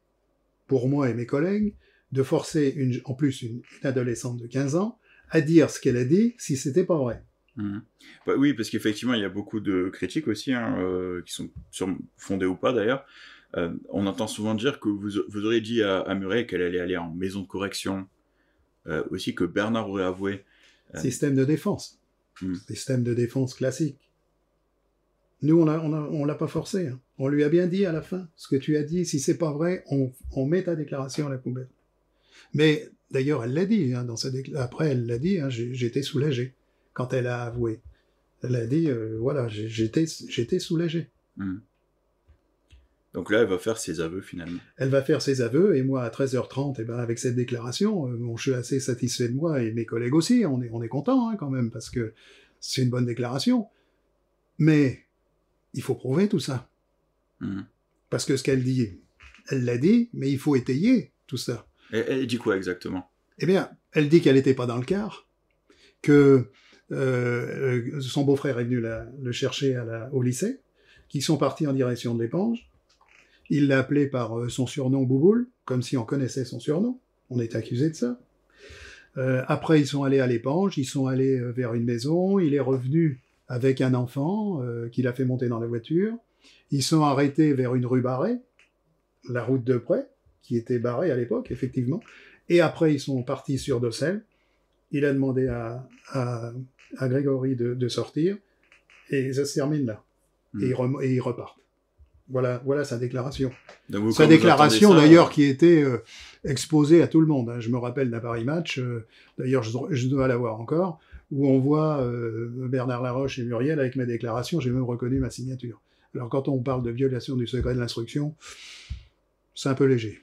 pour moi et mes collègues de forcer en plus une, adolescente de 15 ans à dire ce qu'elle a dit si c'était pas vrai? Mhm. Bah oui, parce qu'effectivement, il y a beaucoup de critiques aussi, hein, euh, qui sont fondées ou pas d'ailleurs. Euh, on entend souvent dire que vous, vous auriez dit à, à Murray qu'elle allait aller en maison de correction. Euh, aussi que Bernard aurait avoué. Euh, Système de défense. Hmm. Système de défense classique. Nous, on l'a on l'a pas forcé. hein. On lui a bien dit à la fin, ce que tu as dit, si c'est pas vrai, on, on met ta déclaration à la poubelle. Mais D'ailleurs, elle l'a dit. Hein, dans sa Après, elle l'a dit. Hein, j'étais soulagé quand elle a avoué. Elle a dit, euh, voilà, j'étais, j'étais soulagé. Hmm. Donc là, elle va faire ses aveux finalement. Elle va faire ses aveux, et moi, à 13h30, et eh ben, avec cette déclaration, euh, bon, je suis assez satisfait de moi, et mes collègues aussi, on est, on est content hein, quand même, parce que c'est une bonne déclaration. Mais il faut prouver tout ça. Hmm. Parce que ce qu'elle dit, elle l'a dit, mais il faut étayer tout ça. Et elle dit quoi exactement? Eh bien, elle dit qu'elle n'était pas dans le car, que euh, son beau-frère est venu le chercher à la, au lycée, qu'ils sont partis en direction de l'éponge. Il l'a appelé par euh, son surnom Bouboule, comme si on connaissait son surnom. On est accusé de ça. Euh, après, ils sont allés à l'éponge, ils sont allés vers une maison, il est revenu avec un enfant qu'il a fait monter dans la voiture. Ils sont arrêtés vers une rue barrée, la route de près, qui était barrée à l'époque, effectivement. Et après, ils sont partis sur Dossel. Il a demandé à, à, Grégory de, sortir. Et ça se termine là. Et, hmm. ils repartent. Voilà, voilà sa déclaration. sa déclaration, d'ailleurs, qui était euh, exposée à tout le monde. Hein. Je me rappelle d'un Paris Match, euh, d'ailleurs, je, je, dois l'avoir encore, où on voit euh, Bernard Laroche et Muriel avec ma déclaration. J'ai même reconnu ma signature. Alors, quand on parle de violation du secret de l'instruction, c'est un peu léger.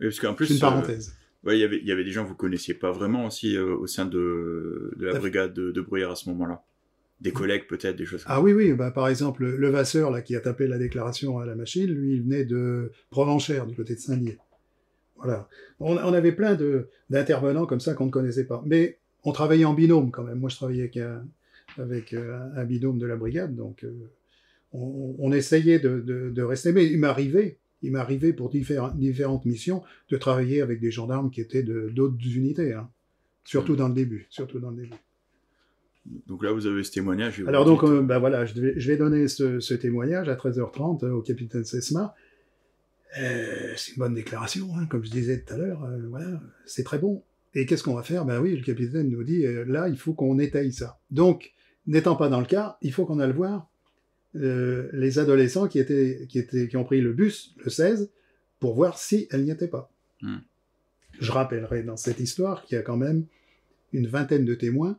parce qu'en plus, c'est une parenthèse. Euh, y il y avait des gens que vous connaissiez pas vraiment aussi euh, au sein de, de la brigade de, de Bruyère à ce moment-là. Des collègues peut-être, des choses. Ah oui, oui. Bah, par exemple, le Vasseur là qui a tapé la déclaration à la machine, lui, il venait de Provenchère, du côté de Saint-Dié. Voilà. On, on, avait plein d'intervenants comme ça qu'on ne connaissait pas. Mais on travaillait en binôme quand même. Moi, je travaillais avec un, avec euh, un binôme de la brigade, donc on, on, essayait de, de, de rester. Mais il m'arrivait il m'arrivait pour différentes missions de travailler avec des gendarmes qui étaient d'autres unités, hein. surtout hmm. dans le début, surtout dans le début. Donc là, vous avez ce témoignage. Alors donc, euh, ben voilà, je vais, je vais donner ce, témoignage à 13h30 euh, au capitaine Sesma. Euh, c'est une bonne déclaration, hein, comme je disais tout à l'heure. voilà, c'est très bon. Et qu'est-ce qu'on va faire? Ben oui, le capitaine nous dit là, il faut qu'on étaye ça. Donc, n'étant pas dans le cas, il faut qu'on aille voir euh, les adolescents qui, étaient, qui, étaient, qui ont pris le bus le 16 pour voir si elle n'y était pas. Hmm. Je rappellerai dans cette histoire qu'il y a quand même une vingtaine de témoins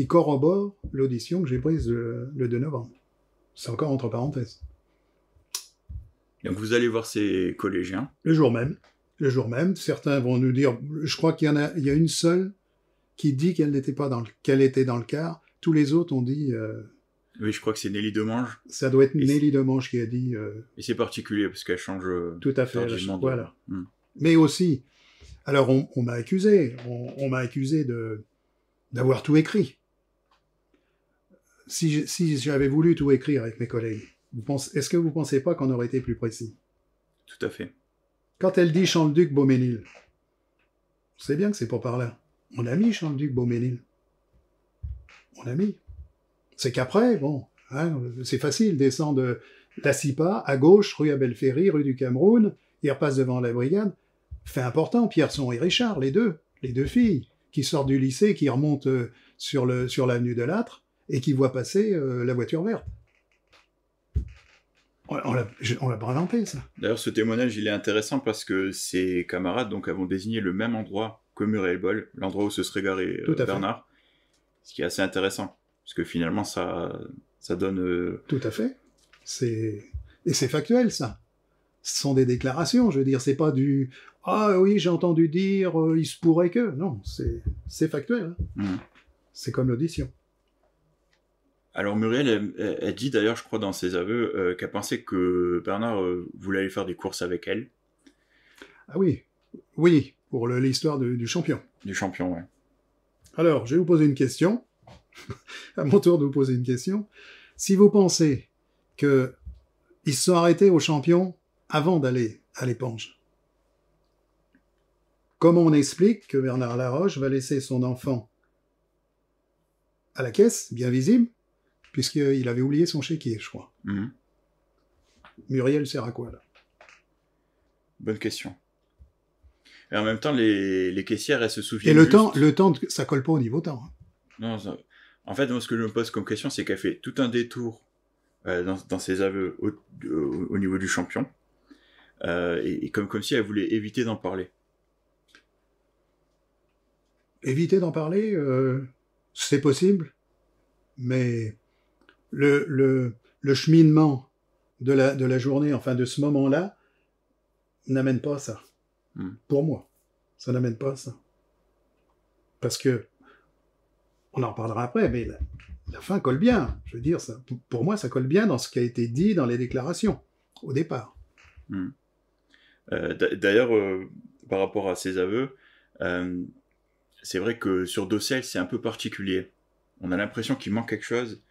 qui corroborent l'audition que j'ai prise le, 2 novembre. C'est encore entre parenthèses. Donc vous allez voir ces collégiens Le jour même. Le jour même. Certains vont nous dire, je crois qu'il y en a, il y a une seule qui dit qu'elle n'était pas dans qu'elle était dans le car. Tous les autres ont dit, euh, oui, je crois que c'est Nelly Demange. Ça doit être Nelly Demange qui a dit. Euh, et c'est particulier parce qu'elle change. Euh, Tout à fait. Voilà. Hmm. Mais aussi, alors on, m'a accusé, on, m'a accusé de d'avoir tout écrit. Si, si j'avais voulu tout écrire avec mes collègues, est-ce que vous pensez pas qu'on aurait été plus précis? Tout à fait. Quand elle dit Champ-le-Duc Beauménil, c'est bien que c'est pas par là. On a mis Champ-le-Duc Beauménil. On a mis. C'est qu'après, bon, hein, c'est facile, descendre la CIPA, à gauche, rue Abel Ferry, rue du Cameroun, il repasse devant la brigade. Fait important, Pierson et Richard, les deux, les deux filles, qui sortent du lycée, qui remontent euh, sur le sur l'avenue de l'Âtre et qui voient passer euh, la voiture verte. On l'a pas inventé, ça. D'ailleurs, ce témoignage, il est intéressant parce que ses camarades donc, avons désigné le même endroit que Muriel Boll, l'endroit où se serait garé euh, Bernard. Ce qui est assez intéressant. Parce que finalement, ça, ça donne. Euh, Tout à fait. Et c'est factuel ça. Ce sont des déclarations. Je veux dire, c'est pas du ah oui j'ai entendu dire euh, il se pourrait que non c'est c'est factuel. Hein. Mmh. C'est comme l'audition. Alors Muriel, elle, dit d'ailleurs, je crois dans ses aveux, euh, qu'elle pensait que Bernard voulait aller faire des courses avec elle. Ah oui, oui, pour l'histoire du champion. Du champion, ouais. Alors, je vais vous poser une question. à mon tour de vous poser une question. Si vous pensez qu'ils se sont arrêtés au champion avant d'aller à l'éponge, comment on explique que Bernard Laroche va laisser son enfant à la caisse, bien visible, puisqu'il avait oublié son chéquier, je crois. Mhm. Muriel sert à quoi, là? Bonne question. Et en même temps, les, caissières, elles se souviennent. Et le temps, le temps, ça colle pas au niveau temps. Hein. Non, en fait, moi, ce que je me pose comme question, c'est qu'elle fait tout un détour euh, dans, ses aveux au, niveau du champion, euh, et, comme, comme si elle voulait éviter d'en parler. éviter d'en parler, euh, c'est possible, mais le, le, le cheminement de la, de la journée, enfin de ce moment-là, n'amène pas à ça. Hmm. Pour moi, ça n'amène pas à ça. Parce que, on en reparlera après, mais la, la fin colle bien. Je veux dire, ça, pour moi, ça colle bien dans ce qui a été dit dans les déclarations, au départ. Euh, d'a- D'ailleurs, euh, par rapport à ses aveux, euh, c'est vrai que sur Dossel, c'est un peu particulier. On a l'impression qu'il manque quelque chose.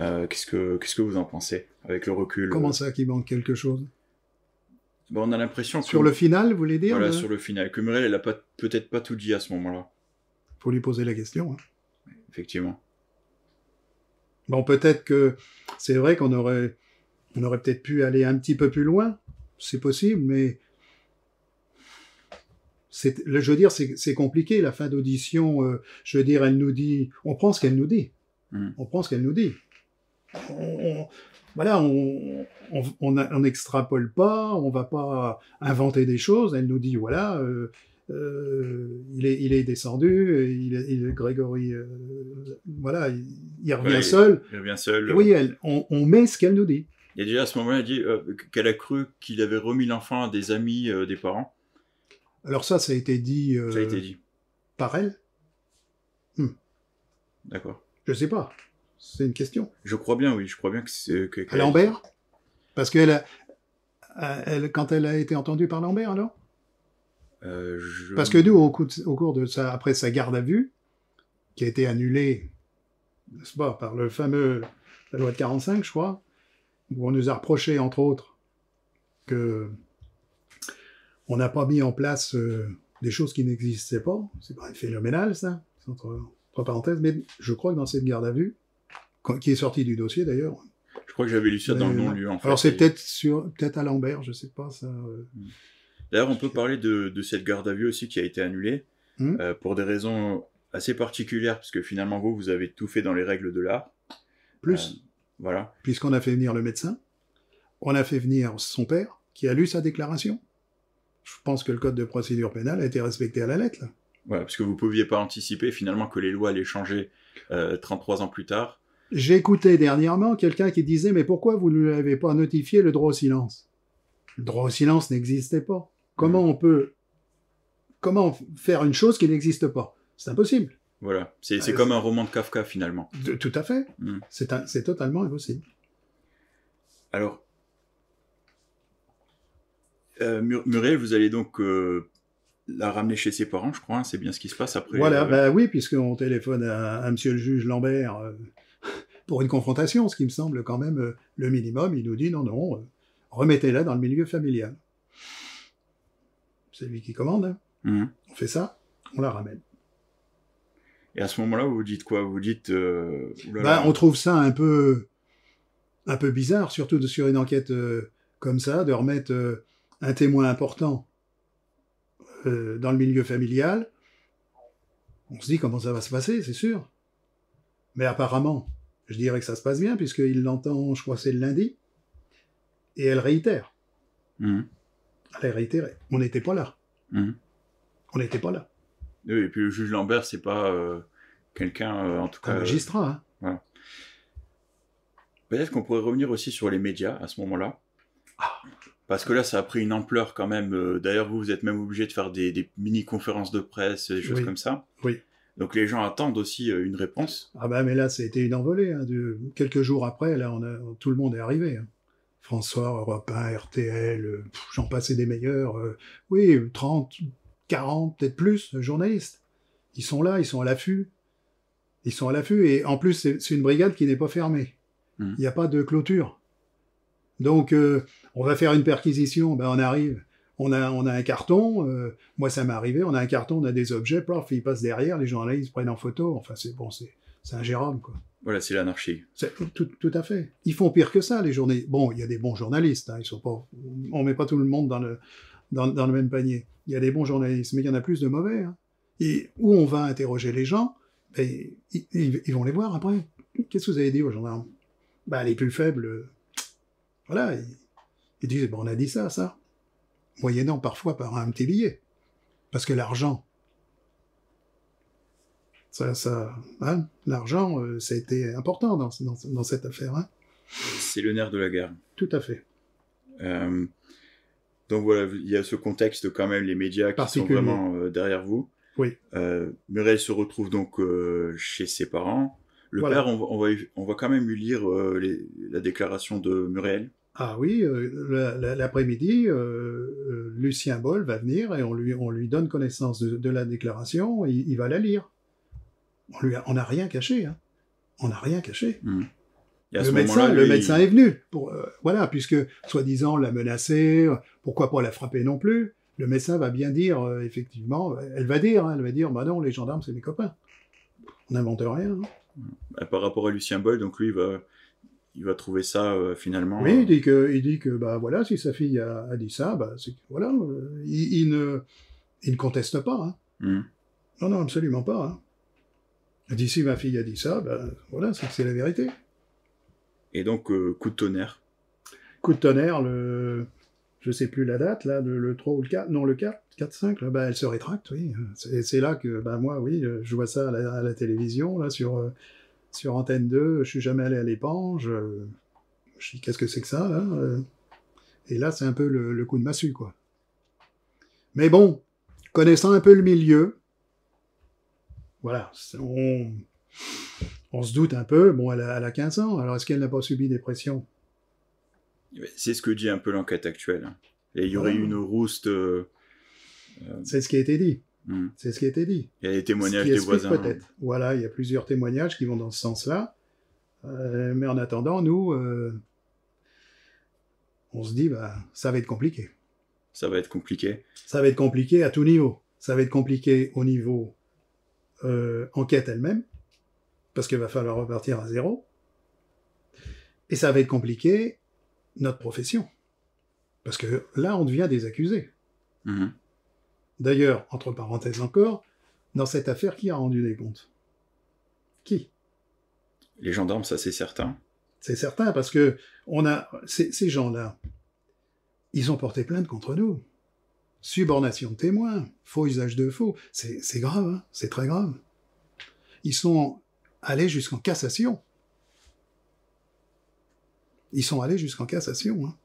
Euh, Qu'est-ce que qu'est-ce que vous en pensez avec le recul? Comment ça qu'il manque quelque chose? Bon, on a l'impression que Sur le final, vous voulez dire? Voilà de- sur le final que Muriel, elle a pas peut-être pas tout dit à ce moment-là. faut lui poser la question. hein. Effectivement. Bon, peut-être que c'est vrai qu'on aurait, on aurait peut-être pu aller un petit peu plus loin. C'est possible, mais c'est, le- je veux dire, c'est, c'est compliqué la fin d'audition. euh, je veux dire, elle nous dit, on prend ce qu'elle nous dit. Mhm. On prend ce qu'elle nous dit. On, on- voilà, on, on, on, on n'extrapole pas, on va pas inventer des choses. Elle nous dit, voilà, euh, euh, il, est, il est descendu, il, il Grégory, euh, voilà, il, il revient Ouais, seul. Il revient seul. Et oui, elle, on, on met ce qu'elle nous dit. Il y a déjà à ce moment-là, elle dit qu'elle a cru qu'il avait remis l'enfant à des amis des parents. Alors ça, ça a été dit, Ça a été dit. par elle. D'accord. Je sais pas. C'est une question. Je crois bien, oui. Je crois bien que c'est. que- À qu'elle- Lambert? Parce qu'elle a, euh, elle, quand elle a été entendue par Lambert, alors? Euh, je- Parce que nous, au, coup de- au cours de sa, après sa garde à vue, qui a été annulée, n'est-ce pas, par le fameux, la loi de 45, je crois, où on nous a reproché, entre autres, que on n'a pas mis en place euh, des choses qui n'existaient pas. C'est pas phénoménal, ça, entre, entre parenthèses, mais je crois que dans cette garde à vue, qui est sortie du dossier d'ailleurs, Je crois que j'avais lu ça dans le non-lieu, en fait. alors c'est peut-être sur, peut-être à Lambert, je sais pas, ça. euh, D'ailleurs, on peut parler de, de cette garde à vue aussi qui a été annulée Hmm. euh, pour des raisons assez particulières, parce que finalement, vous, vous avez tout fait dans les règles de l'art. plus. Euh, voilà. puisqu'on a fait venir le médecin, on a fait venir son père, qui a lu sa déclaration. Je pense que le code de procédure pénale a été respecté à la lettre. là. Voilà, parce que vous pouviez pas anticiper finalement que les lois allaient changer euh, 33 ans plus tard. J'ai écouté dernièrement quelqu'un qui disait Mais pourquoi vous ne lui avez pas notifié le droit au silence? Le droit au silence n'existait pas. Comment on peut. Comment faire une chose qui n'existe pas? C'est impossible. Voilà, c'est Ouais, comme un roman de Kafka finalement. De- tout à fait. Mm. C'est totalement impossible. Alors, euh, Mur- Muriel, vous allez donc euh, la ramener chez ses parents, je crois, hein, c'est bien ce qui se passe après. Voilà, euh, bah oui, puisqu'on téléphone à, à monsieur le juge Lambert euh, pour une confrontation, ce qui me semble quand même euh, le minimum. Il nous dit non, non, euh, remettez-la dans le milieu familial. C'est lui qui commande, hein. mhm. on fait ça, on la ramène. Et à ce moment-là, vous dites quoi? Vous dites. euh, oulala, Bah, on trouve ça un peu, un peu bizarre, surtout de- sur une enquête euh, comme ça, de remettre euh, un témoin important dans le milieu familial. On se dit comment ça va se passer, c'est sûr. Mais apparemment, je dirais que ça se passe bien, puisqu'il l'entend, je crois, c'est le lundi, et elle réitère. mhm, Elle a réitéré. On n'était pas là. mhm. On n'était pas là. Oui, et puis le juge Lambert, c'est pas euh, quelqu'un, euh, en tout Un cas. magistrat, hein. euh, Peut-être qu'on pourrait revenir aussi sur les médias à ce moment-là. Ah. Parce que là, ça a pris une ampleur quand même. euh, D'ailleurs, vous, vous êtes même obligé de faire des, des mini-conférences de presse, des choses Oui. comme ça. Oui. Donc les gens attendent aussi euh, une réponse. Ah bah mais là, c'était une envolée. hein, de... Quelques jours après, là, on a... tout le monde est arrivé. hein. François, Europe 1, RTL, euh, j'en passais des meilleurs. euh, oui, 30, 40, peut-être plus, journalistes. Ils sont là, ils sont à l'affût. Ils sont à l'affût. Et en plus, c'est une brigade qui n'est pas fermée. Il Mhm. n'y a pas de clôture. Donc, euh, on va faire une perquisition. Ben, on arrive. On a, on a un carton. euh, moi, ça m'est arrivé. On a un carton, on a des objets. Paf, ils passent derrière. Les journalistes prennent en photo. Enfin, c'est bon, c'est ingérable, quoi. Voilà, c'est l'anarchie. Tout, tout à fait. Ils font pire que ça, les journalistes. Bon, il y a des bons journalistes. Hein, ils sont pas. On met pas tout le monde dans le dans, dans le même panier. Il y a des bons journalistes, mais il y en a plus de mauvais. hein. Et où on va interroger les gens, ben, ils, ils- ils vont les voir après. Qu'est-ce que vous avez dit aux gendarmes? Ben, les plus faibles, euh, voilà, ils, ils disent bon, on a dit ça, ça, moyennant parfois par un petit billet, parce que l'argent Ça, ça, hein, l'argent, euh, ça a été important dans, dans, dans cette affaire. Hein. C'est le nerf de la guerre. Tout à fait. Euh, donc voilà, il y a ce contexte quand même, les médias qui sont vraiment euh, derrière vous. Oui. Muriel se retrouve donc chez ses parents. Le Voilà. père, on va, on, va, on va quand même lui lire les- la déclaration de Muriel. Ah oui, euh, la- la- l'après-midi, euh, euh, Lucien Boll va venir et on lui, on lui donne connaissance de, de la déclaration, il, il va la lire. On lui a- on n'a rien caché, hein. On n'a rien caché. Et à le médecin, le médecin est venu pour euh, voilà, puisque soi-disant l'a menacé, pourquoi pas la frapper non plus. Le médecin va bien dire effectivement, elle va dire, hein, elle va dire, bah non, les gendarmes c'est mes copains. On n'invente rien. hein. euh, par rapport à Lucien Boll, donc lui, il va, il va trouver ça euh, finalement. Oui, euh, il dit que, il dit que bah voilà, si sa fille a, a dit ça, bah c'est voilà, euh, il, il ne, il ne conteste pas. Hein. hum. Non, non, absolument pas. Hein. Il dit si ma fille a dit ça, bah voilà, c'est la vérité. Et donc, euh, coup de tonnerre. Coup de tonnerre, le, je sais plus la date, là, le, le 3 ou le 4, non, le 4, 4, 5, là, bah, elle se rétracte, oui. C'est c'est là que, bah, moi, oui, je vois ça à la, à la télévision, là, sur, sur Antenne 2, je suis jamais allé à l'épange, euh, je dis, qu'est-ce que c'est que ça, là euh Et là, c'est un peu le, le coup de massue, quoi. Mais bon, connaissant un peu le milieu, voilà, on, on se doute un peu, bon, elle a, elle a 15 ans, alors est-ce qu'elle n'a pas subi des pressions? C'est ce que dit un peu l'enquête actuelle. hein. Et il y aurait eu une rouste. euh, C'est ce qui a été dit. Hum. C'est ce qui a été dit. Il y a les témoignages des voisins. hein. peut-être. Voilà, il y a plusieurs témoignages qui vont dans ce sens-là. Euh, mais en attendant, nous, euh, on se dit, bah, ça va être compliqué. Ça va être compliqué. Ça va être compliqué à tout niveau. Ça va être compliqué au niveau euh, enquête elle-même, parce qu'il va falloir repartir à zéro. Et ça va être compliqué notre profession. Parce que là, on devient des accusés. Mhm. D'ailleurs, entre parenthèses encore, dans cette affaire, qui a rendu des comptes? Qui? Les gendarmes, ça c'est certain. C'est certain, parce que on a ces, gens-là, ils ont porté plainte contre nous. Subornation de témoins, faux usage de faux, c'est c'est grave, hein, c'est très grave. Ils sont allés jusqu'en cassation. Ils sont allés jusqu'en cassation. Hein.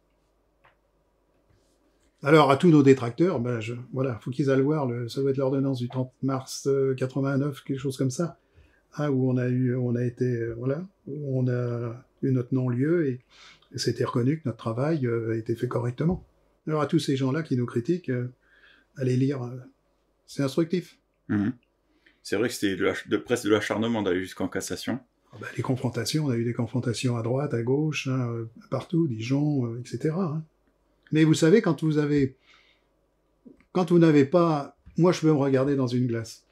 Alors, à tous nos détracteurs, ben je, voilà, faut qu'ils aillent voir, le, ça doit être l'ordonnance du 30 mars euh, 89, quelque chose comme ça, hein, où on a eu, on a été, euh, voilà, où on a eu notre non-lieu et, et c'était reconnu que notre travail euh, a été fait correctement. Alors, à tous ces gens-là qui nous critiquent, euh, allez lire, euh, c'est instructif. Mhm. C'est vrai que c'était de, de presque de l'acharnement d'aller jusqu'en cassation. Ah ben, les confrontations, on a eu des confrontations à droite, à gauche, hein, euh, partout, Dijon, euh, etc. hein. Mais vous savez, quand vous avez, quand vous n'avez pas, moi je peux me regarder dans une glace,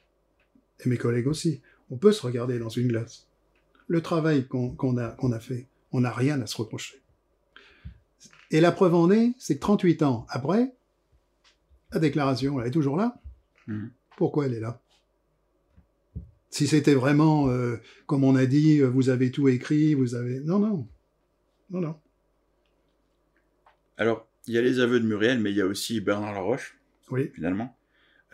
et mes collègues aussi, on peut se regarder dans une glace. Le travail qu'on a, qu'on a fait, on n'a rien à se reprocher. Et la preuve en est, c'est que 38 ans après, la déclaration, elle est toujours là. Mhm. Pourquoi elle est là? Si c'était vraiment, euh, comme on a dit, euh, vous avez tout écrit, vous avez... Non, non. Non, non. Alors, il y a les aveux de Muriel, mais il y a aussi Bernard Laroche, Oui. finalement.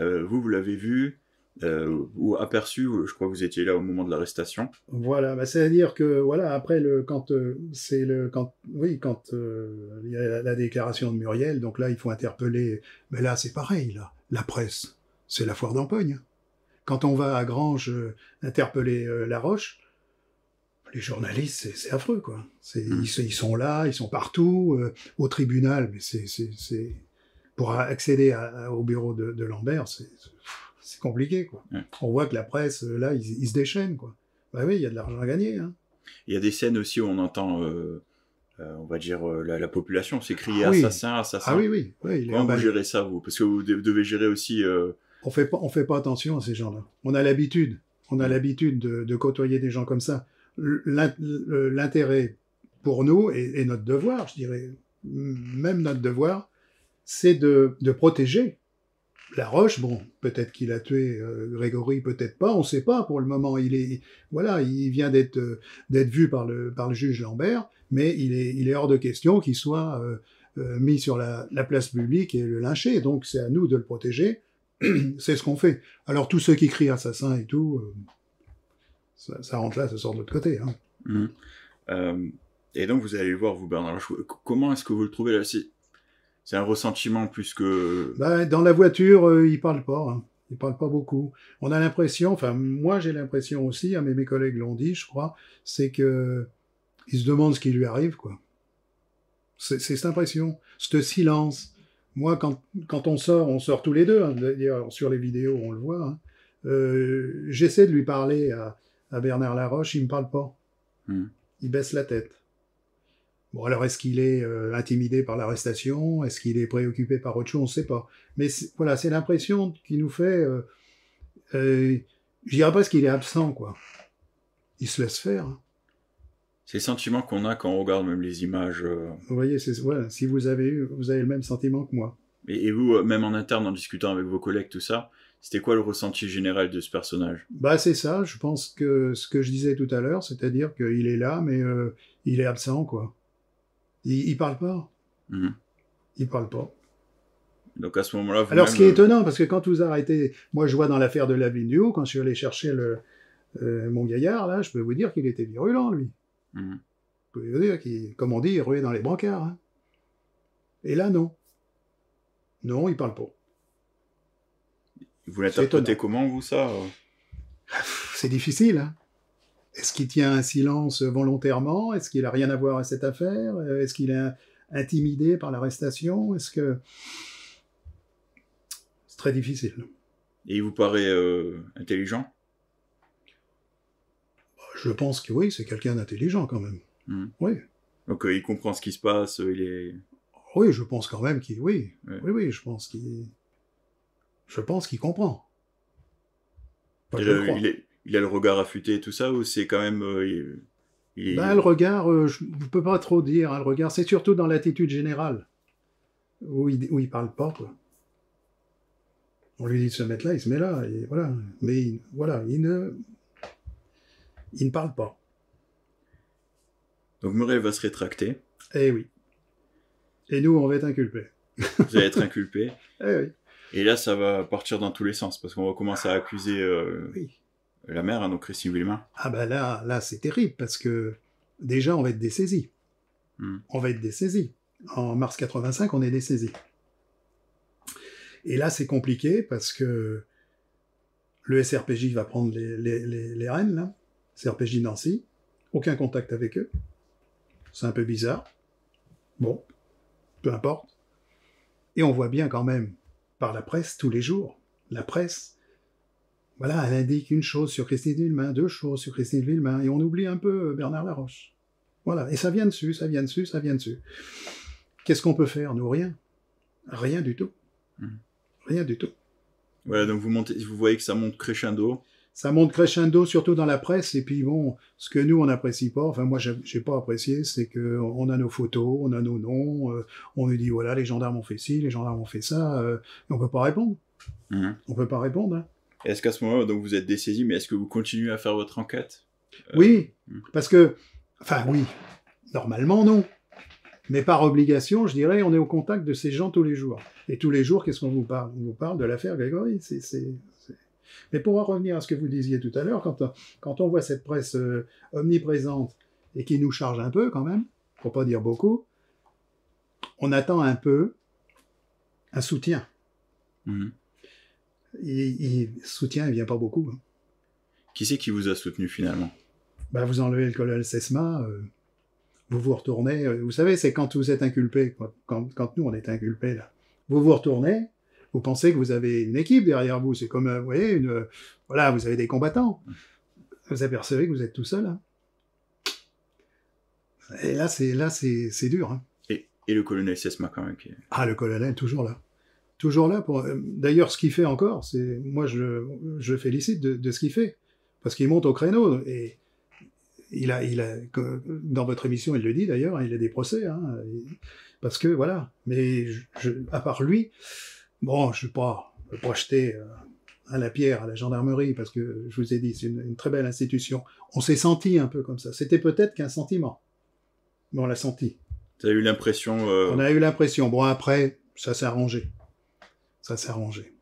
Euh, vous, vous l'avez vu euh, ou aperçu, je crois que vous étiez là au moment de l'arrestation. Voilà, bah, c'est-à-dire que voilà, après le quand euh, c'est le quand oui quand il y a la, la déclaration de Muriel, donc là il faut interpeller. Mais là c'est pareil là, la presse, c'est la foire d'empoigne. Quand on va à Grange interpeller euh, La Roche, les journalistes c'est affreux quoi. C'est Mm. ils, sont- ils sont là, ils sont partout euh, au tribunal, mais c'est pour accéder à- au bureau de, de Lambert, c'est compliqué quoi. Ouais. On voit que la presse là ils, ils se déchaînent quoi. Bah oui, il y a de l'argent à gagner. Hein. Il y a des scènes aussi où on entend, euh, euh, on va dire, euh, la, la population s'écrier Ah oui. assassin, assassin. Ah oui, oui, Comment vous gérez ça, vous? Parce que vous de- devez gérer aussi... On fait pas, on fait pas attention à ces gens-là. On a l'habitude, on a l'habitude de, de côtoyer des gens comme ça. L'in- L'intérêt pour nous et, notre devoir, je dirais, même notre devoir, c'est de, protéger. La Roche, bon, peut-être qu'il a tué euh, Grégory, peut-être pas, on ne sait pas pour le moment. Il est, voilà, il vient d'être euh, vu par le juge Lambert, mais il est hors de question qu'il soit euh, mis sur la, la place publique et le lyncher. Donc c'est à nous de le protéger. c'est ce qu'on fait. Alors tous ceux qui crient assassin et tout, ça, ça rentre là, ça sort de l'autre côté. Hein. Mhm. Euh, et donc vous allez le voir, vous Bernard Laroche, comment est-ce que vous le trouvez là? C'est un ressentiment plus que... Bah, dans la voiture, euh, il parle pas. Hein. Il parle pas beaucoup. On a l'impression, enfin moi j'ai l'impression aussi, hein, mais mes collègues l'ont dit, je crois, c'est que il se demande ce qui lui arrive, quoi. C'est c'est cette impression, ce silence. Moi, quand, quand on sort, on sort tous les deux. Hein, D'ailleurs, sur les vidéos, on le voit. hein. Euh, J'essaie de lui parler à, à Bernard Laroche, il me parle pas. Hmm. Il baisse la tête. Bon, alors est-ce qu'il est euh, intimidé par l'arrestation? Est-ce qu'il est préoccupé par autre chose? On ne sait pas. Mais voilà, c'est l'impression qui nous fait. Euh, euh, je dirais pas qu'il est absent, quoi. Il se laisse faire. hein. C'est le sentiment qu'on a quand on regarde même les images. euh, Vous voyez, voilà, si vous avez eu, vous avez le même sentiment que moi. Et, et vous, euh, même en interne, en discutant avec vos collègues, tout ça, c'était quoi le ressenti général de ce personnage? Bah c'est ça. Je pense que ce que je disais tout à l'heure, c'est-à-dire qu'il est là, mais euh, il est absent, quoi. Il, il parle pas. Mhm. Il parle pas. Donc à ce moment-là, Alors, ce qui est euh, étonnant, parce que quand vous arrêtez, moi je vois dans l'affaire de la vidéo, quand je suis allé chercher le, euh, mon gaillard, là, je peux vous dire qu'il était virulent, lui. mhm. Je peux vous dire qu'il, comme on dit, il ruait dans les brancards. hein. Et là, non. Non, il parle pas. Vous l'interprétez comment, vous, ça euh C'est difficile, hein. Est-ce qu'il tient un silence volontairement? Est-ce qu'il a rien à voir à cette affaire? Euh, Est-ce qu'il est intimidé par l'arrestation? Est-ce que... C'est très difficile. Et il vous paraît euh, intelligent? Je pense que oui, c'est quelqu'un d'intelligent quand même. Mhm. Oui. Donc euh, il comprend ce qui se passe, il est... Oui, je pense quand même qu'il... Oui, Ouais. oui, oui, je pense qu'il... Je pense qu'il comprend. Il, a, le crois. il est- il a le regard affûté et tout ça, ou c'est quand même... euh, il, Ben, le regard, euh, je ne peux pas trop dire. hein, le regard, c'est surtout dans l'attitude générale, où il, où il parle pas. Quoi. On lui dit de se mettre là, il se met là, et voilà. Mais il- voilà, il ne, il ne parle pas. Donc Murray va se rétracter, Eh oui. Et nous, on va être inculpés. vous allez être inculpé, Eh oui. Et là ça va partir dans tous les sens, parce qu'on va commencer à accuser euh, oui. la mère, hein, donc Christine Villemain. Ah ben là, là c'est terrible, parce que déjà, on va être dessaisi. Hmm. On va être dessaisi. En mars 85, on est dessaisi. Et là, c'est compliqué parce que le SRPJ va prendre les, les, les, les rênes, là. SRPJ Nancy. Aucun contact avec eux. C'est un peu bizarre. Bon, peu importe. Et on voit bien quand même, par la presse, tous les jours, la presse, voilà, elle indique une chose sur Christine Villemain, deux choses sur Christine Villemain, et on oublie un peu Bernard Laroche. Voilà, et ça vient dessus, ça vient dessus, ça vient dessus. Qu'est-ce qu'on peut faire, nous? Rien. Rien du tout. Mhm. Rien du tout. Voilà, donc vous, montez, vous voyez que ça monte crescendo, Ça monte crescendo, surtout dans la presse, et puis bon, ce que nous, on n'apprécie pas, enfin moi, j'ai pas apprécié, c'est que on a nos photos, on a nos noms, euh, on nous dit, voilà, les gendarmes ont fait ci, les gendarmes ont fait ça, euh, et on peut pas répondre. Mhm. On peut pas répondre, hein. Est-ce qu'à ce moment-là, donc vous êtes dessaisi, mais est-ce que vous continuez à faire votre enquête? Euh, Oui, hmm. parce que, enfin oui, normalement non. Mais par obligation, je dirais, on est au contact de ces gens tous les jours. Et tous les jours, qu'est-ce qu'on vous parle? On vous parle de l'affaire Grégory. C'est- Mais pour en revenir à ce que vous disiez tout à l'heure, quand, on- quand on voit cette presse euh, omniprésente et qui nous charge un peu quand même, pour pas dire beaucoup, on attend un peu un soutien. Mhm. Il, il, soutien, il vient pas beaucoup. hein. Qui c'est qui vous a soutenu finalement? Bah, vous enlevez le colonel Sesma, euh, vous vous retournez. euh, vous savez, c'est quand vous êtes inculpé, quand, quand nous on est inculpés là. Vous vous retournez, vous pensez que vous avez une équipe derrière vous. C'est comme, euh, vous voyez, une, euh, voilà, vous avez des combattants. Vous apercevez que vous êtes tout seul. hein. Et là, c'est là, c'est c'est dur. hein. et, et le colonel Sesma quand même. Qui. Ah, le colonel, toujours là. Toujours là. pour. euh, D'ailleurs, ce qu'il fait encore, c'est. Moi, je, je le félicite de, de ce qu'il fait. Parce qu'il monte au créneau. Et il a, il a, dans votre émission, il le dit d'ailleurs, hein, il a des procès. Hein, parce que, voilà. Mais je, je- à part lui, bon, je ne vais pas, je vais pas jeter euh, à la pierre à la gendarmerie, parce que je vous ai dit, c'est une, une très belle institution. On s'est senti un peu comme ça. C'était peut-être qu'un sentiment. Mais on l'a senti. Vous avez eu l'impression, euh, On a eu l'impression. Bon, après, ça s'est arrangé. Ça s'est arrangé.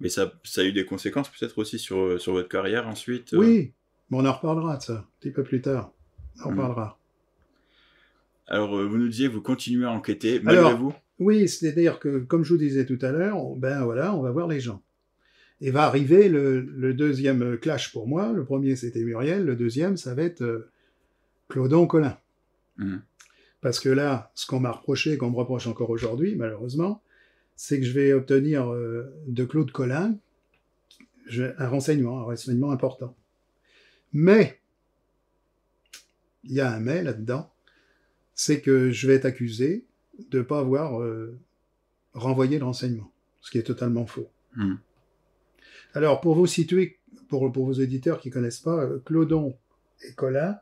mais ça, ça a eu des conséquences peut-être aussi sur, euh, sur votre carrière ensuite euh, Oui, Mais on en reparlera de ça, un petit peu plus tard. On en Mhm. reparlera. Alors, vous nous disiez, vous continuez à enquêter, malgré Alors, vous Oui, c'est-à-dire que, comme je vous disais tout à l'heure, on- ben voilà, on va voir les gens. Et va arriver le, le deuxième clash pour moi. Le premier, c'était Muriel. Le deuxième, ça va être euh, Claudon Collin. Mhm. Parce que là, ce qu'on m'a reproché, qu'on me reproche encore aujourd'hui, malheureusement, c'est que je vais obtenir euh, de Claude Collin un renseignement, un renseignement important. Mais, il y a un mais là-dedans, c'est que je vais être accusé de ne pas avoir euh, renvoyé le renseignement, ce qui est totalement faux. Mhm. Alors, pour vous situer, pour, pour vos auditeurs qui ne connaissent pas, euh, Clodon et Collin,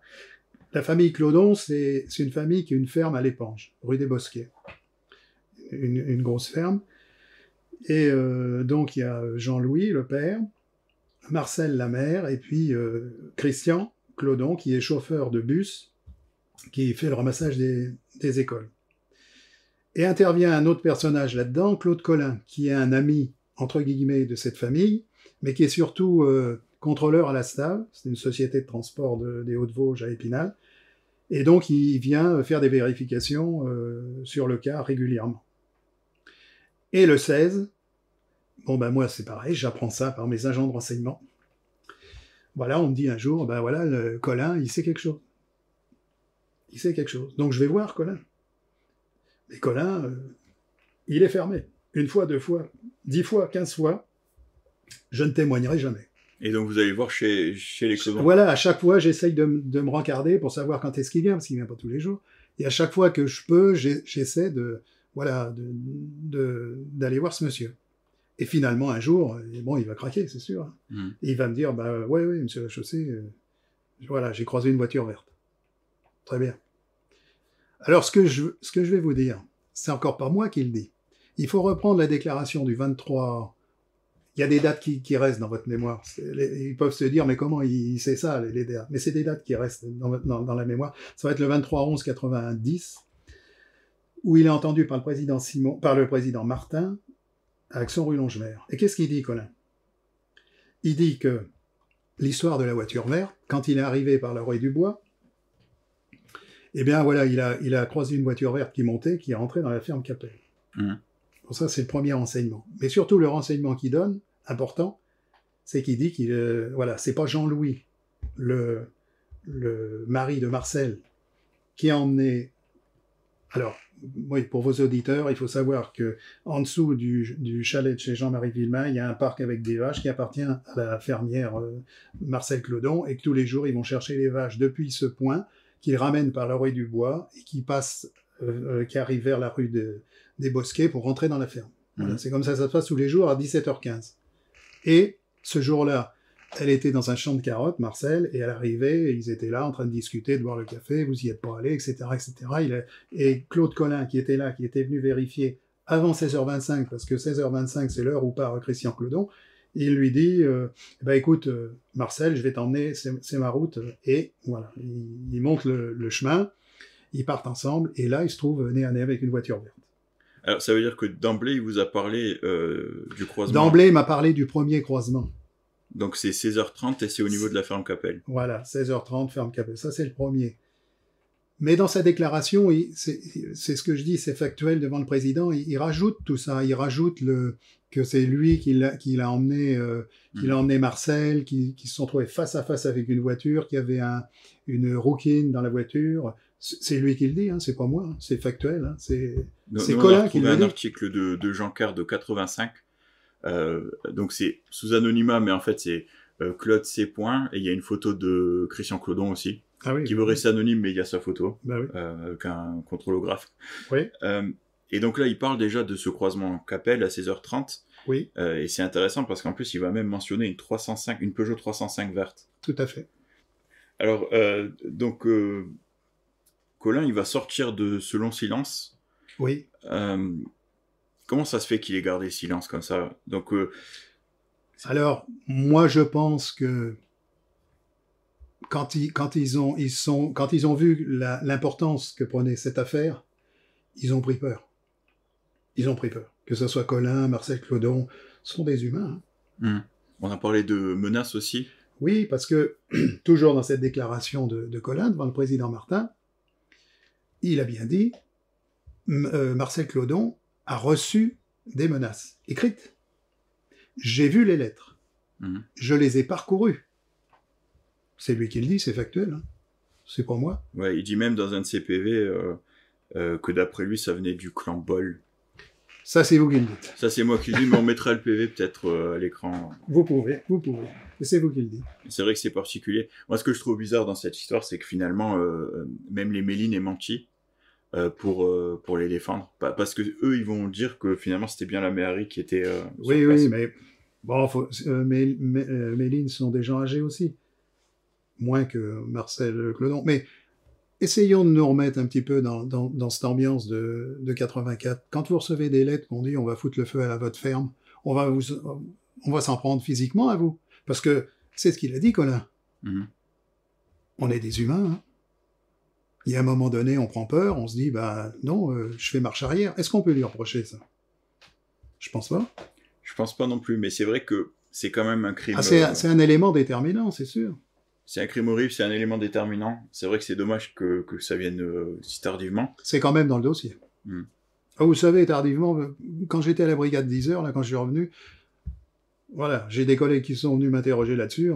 la famille Clodon, c'est c'est une famille qui a une ferme à l'Épange, rue des Bosquets. Une, une grosse ferme. Et euh, donc, il y a Jean-Louis, le père, Marcel, la mère, et puis euh, Christian Clodon, qui est chauffeur de bus, qui fait le ramassage des, des écoles. Et intervient un autre personnage là-dedans, Claude Collin, qui est un ami, entre guillemets, de cette famille, mais qui est surtout euh, contrôleur à la STAV, c'est une société de transport de- des Hauts-de-Vosges à Épinal, et donc il vient faire des vérifications euh, sur le cas régulièrement. Et le 16, bon ben moi c'est pareil, j'apprends ça par mes agents de renseignement. Voilà, on me dit un jour, ben voilà, Colin, il sait quelque chose. Il sait quelque chose. Donc je vais voir Colin. Mais Colin, euh, il est fermé. Une fois, deux fois, dix fois, quinze fois, je ne témoignerai jamais. Et donc, vous allez voir chez, chez les Clodons. Voilà, à chaque fois, j'essaye de, me rencarder pour savoir quand est-ce qu'il vient, parce qu'il vient pas tous les jours. Et à chaque fois que je peux, j'essaie de, voilà, de- de- d'aller voir ce monsieur. Et finalement, un jour, euh, bon, il va craquer, c'est sûr. hein. Et il va me dire, bah, ouais, oui, monsieur la chaussée, voilà, j'ai croisé une voiture verte. Très bien. Alors, ce que je, ce que je vais vous dire, c'est encore pas moi qui le dis. Il faut reprendre la déclaration du 23. Il y a des dates qui, restent dans votre mémoire. Ils peuvent se dire, mais comment il, sait ça, les, les dates? Mais c'est des dates qui restent dans, dans- la mémoire. Ça va être le 23 11 90, où il est entendu par le président Simon, par le président Martin, à Action rue Longemer. Et qu'est-ce qu'il dit, Colin? Il dit que l'histoire de la voiture verte, quand il est arrivé par la rue du Bois, eh bien voilà, il a, il a croisé une voiture verte qui montait, qui est rentrée dans la ferme Capel. Mhm. Pour ça, c'est le premier renseignement. Mais surtout, le renseignement qu'il donne, important, c'est qu'il dit qu'il, euh, voilà, c'est pas Jean-Louis, le, le mari de Marcel, qui a emmené. Alors, oui, pour vos auditeurs, il faut savoir que en dessous du, du chalet de chez Jean-Marie Villemain, il y a un parc avec des vaches qui appartient à la fermière euh, Marcel Clodon, et que tous les jours, ils vont chercher les vaches depuis ce point, qu'ils ramènent par la rue du Bois, et qui passent, euh, euh, qui arrivent vers la rue de- des Bosquets pour rentrer dans la ferme. Voilà, Mhm. c'est comme ça ça se passe tous les jours à 17h15. Et ce jour-là, elle était dans un champ de carottes, Marcel, et elle arrivait, et ils étaient là en train de discuter, de boire le café, vous y êtes pas allé, etc., etc. Il a- Et Claude Collin, qui était là, qui était venu vérifier avant 16h25, parce que 16h25, c'est l'heure où part Christian Clodon, il lui dit, euh, ben, écoute, euh, Marcel, je vais t'emmener, c'est ma route, et voilà, il, il monte le, le chemin, ils partent ensemble, et là, il se trouve nez à nez avec une voiture verte. Alors, ça veut dire que d'emblée, il vous a parlé euh, du croisement. D'emblée, il m'a parlé du premier croisement. Donc, c'est 16h30 et c'est au niveau de la ferme Capelle. Voilà, 16h30, ferme Capelle. Ça, c'est le premier. Mais dans sa déclaration, c'est c'est ce que je dis, c'est factuel devant le président. Il, il rajoute tout ça. Il rajoute le, que c'est lui qui l'a qui l'a emmené, euh, qui l'a emmené Marcel, qui, qui se sont trouvés face à face avec une voiture, qui avait un, une rouquine dans la voiture. C'est lui qui le dit, hein, c'est pas moi. hein, c'est factuel. hein, c'est C'est Colin qui le un dit. article de, de Jean Car de 85. Euh, donc, c'est sous anonymat, mais en fait, c'est euh, Claude C. Point, et il y a une photo de Christian Clodon aussi, ah oui. qui veut rester anonyme, mais il y a sa photo, Bah oui. euh, avec un contrôlographe. Oui. Et donc là, il parle déjà de ce croisement Capelle à 16h30. Oui, Euh, et c'est intéressant parce qu'en plus, il va même mentionner une 305, une Peugeot 305 verte. tout à fait. Alors, euh, donc, euh, Colin, il va sortir de ce long silence. Oui. Comment ça se fait qu'il ait gardé silence comme ça? Donc, Alors, moi, je pense que quand ils, quand ils, ont, ils sont, quand ils ont vu l'importance que prenait cette affaire, ils ont pris peur. Ils ont pris peur. Que ce soit Colin, Marcel Clodon, ce sont des humains. hein. on a parlé de menaces aussi. Oui, parce que, toujours dans cette déclaration de, de Colin devant le président Martin, il a bien dit, euh, Marcel Claudon a reçu des menaces écrites. J'ai vu les lettres. Mmh. Je les ai parcourues. C'est lui qui le dit, c'est factuel. Hein. C'est pour moi. Ouais, il dit même dans un de ses PV euh, euh, que d'après lui, ça venait du clan Bol. Ça, c'est vous qui le dites. Ça, c'est moi qui le dis, mais on mettra le PV peut-être euh, à l'écran. Vous pouvez, vous pouvez. C'est vous qui le dites. C'est vrai que c'est particulier. Moi, ce que je trouve bizarre dans cette histoire, c'est que finalement, même les Mélines est menti pour, pour les défendre. Parce que eux, ils vont dire que finalement, c'était bien la mairie qui était. oui, oui, mais bon, faut, Mélines sont des gens âgés aussi moins que Marcel Clodon. Mais essayons de nous remettre un petit peu dans, dans, cette ambiance de, de, 84. Quand vous recevez des lettres qu'on dit on va foutre le feu à votre ferme, on va vous, on va s'en prendre physiquement à vous. Parce que c'est ce qu'il a dit, Colin. Mhm. On est des humains. Hein. Il y a un moment donné, on prend peur, on se dit, bah non, euh, je fais marche arrière. Est-ce qu'on peut lui reprocher ça? Je pense pas. Je pense pas non plus, mais c'est vrai que c'est quand même un crime. Ah, c'est euh, un élément déterminant, c'est sûr c'est un crime horrible, c'est un élément déterminant. C'est vrai que c'est dommage que, que, ça vienne euh, si tardivement. C'est quand même dans le dossier. Hmm. Ah, vous savez, tardivement, euh, quand j'étais à la brigade 10 heures, là, quand je suis revenu, voilà, j'ai des collègues qui sont venus m'interroger là-dessus.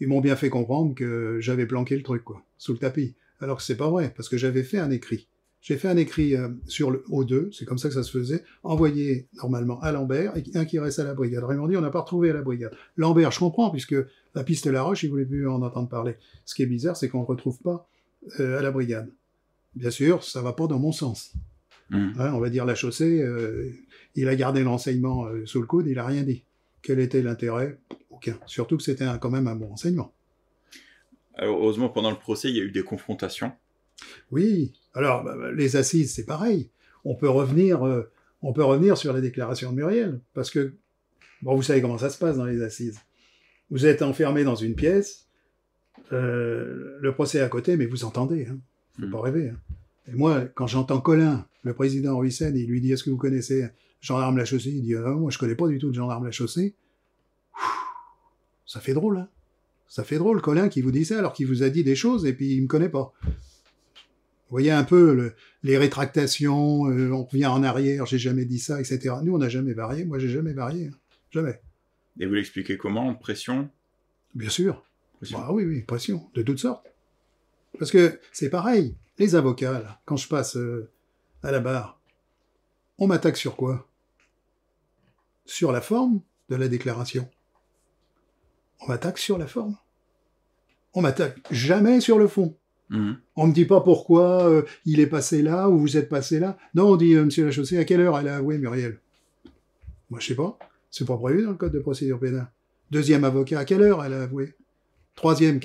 Ils m'ont bien fait comprendre que j'avais planqué le truc, quoi, sous le tapis. Alors que c'est pas vrai, parce que j'avais fait un écrit. J'ai fait un écrit euh, sur le O2, c'est comme ça que ça se faisait, envoyé normalement à Lambert, et un qui reste à la brigade. Raymond dit, on n'a pas retrouvé à la brigade. Lambert, je comprends, puisque la piste La Roche, il voulait plus en entendre parler. Ce qui est bizarre, c'est qu'on ne retrouve pas euh, à la brigade. Bien sûr, ça va pas dans mon sens. Hmm. Hein, on va dire la chaussée, euh, il a gardé l'enseignement sous le coude, il a rien dit. Quel était l'intérêt? Aucun. Surtout que c'était quand même un bon enseignement. Alors, heureusement, pendant le procès, il y a eu des confrontations. Oui, alors, bah, bah, les assises, c'est pareil. On peut revenir, euh, on peut revenir sur la déclaration de Muriel, parce que bon, vous savez comment ça se passe dans les assises. Vous êtes enfermé dans une pièce, euh, le procès est à côté, mais vous entendez. Hein. Faut hmm. pas rêver. Hein. Et moi, quand j'entends Colin, le président Ruissen, il lui dit Est-ce que vous connaissez gendarme la chaussée Il dit ah, Moi, je connais pas du tout de gendarme la chaussée. Ça fait drôle, hein Ça fait drôle, Colin, qui vous dit ça alors qu'il vous a dit des choses et puis il me connaît pas. Vous voyez un peu les rétractations, euh, on revient en arrière, j'ai jamais dit ça, etc. Nous, on n'a jamais varié. Moi, j'ai jamais varié. Hein. Jamais. Et vous l'expliquez comment? Pression? Bien sûr. Bah oui, oui, pression, de toutes sortes. Parce que c'est pareil. Les avocats, là, quand je passe euh, à la barre, on m'attaque sur quoi? Sur la forme de la déclaration. On m'attaque sur la forme. On m'attaque jamais sur le fond. Mhm. On ne dit pas pourquoi euh, il est passé là ou vous êtes passé là. Non, on dit, euh, monsieur Lachaussée, à quelle heure elle a avoué Muriel? Moi, je sais pas. C'est pas prévu dans le code de procédure pénale. Deuxième avocat, à quelle heure elle a avoué? Troisième,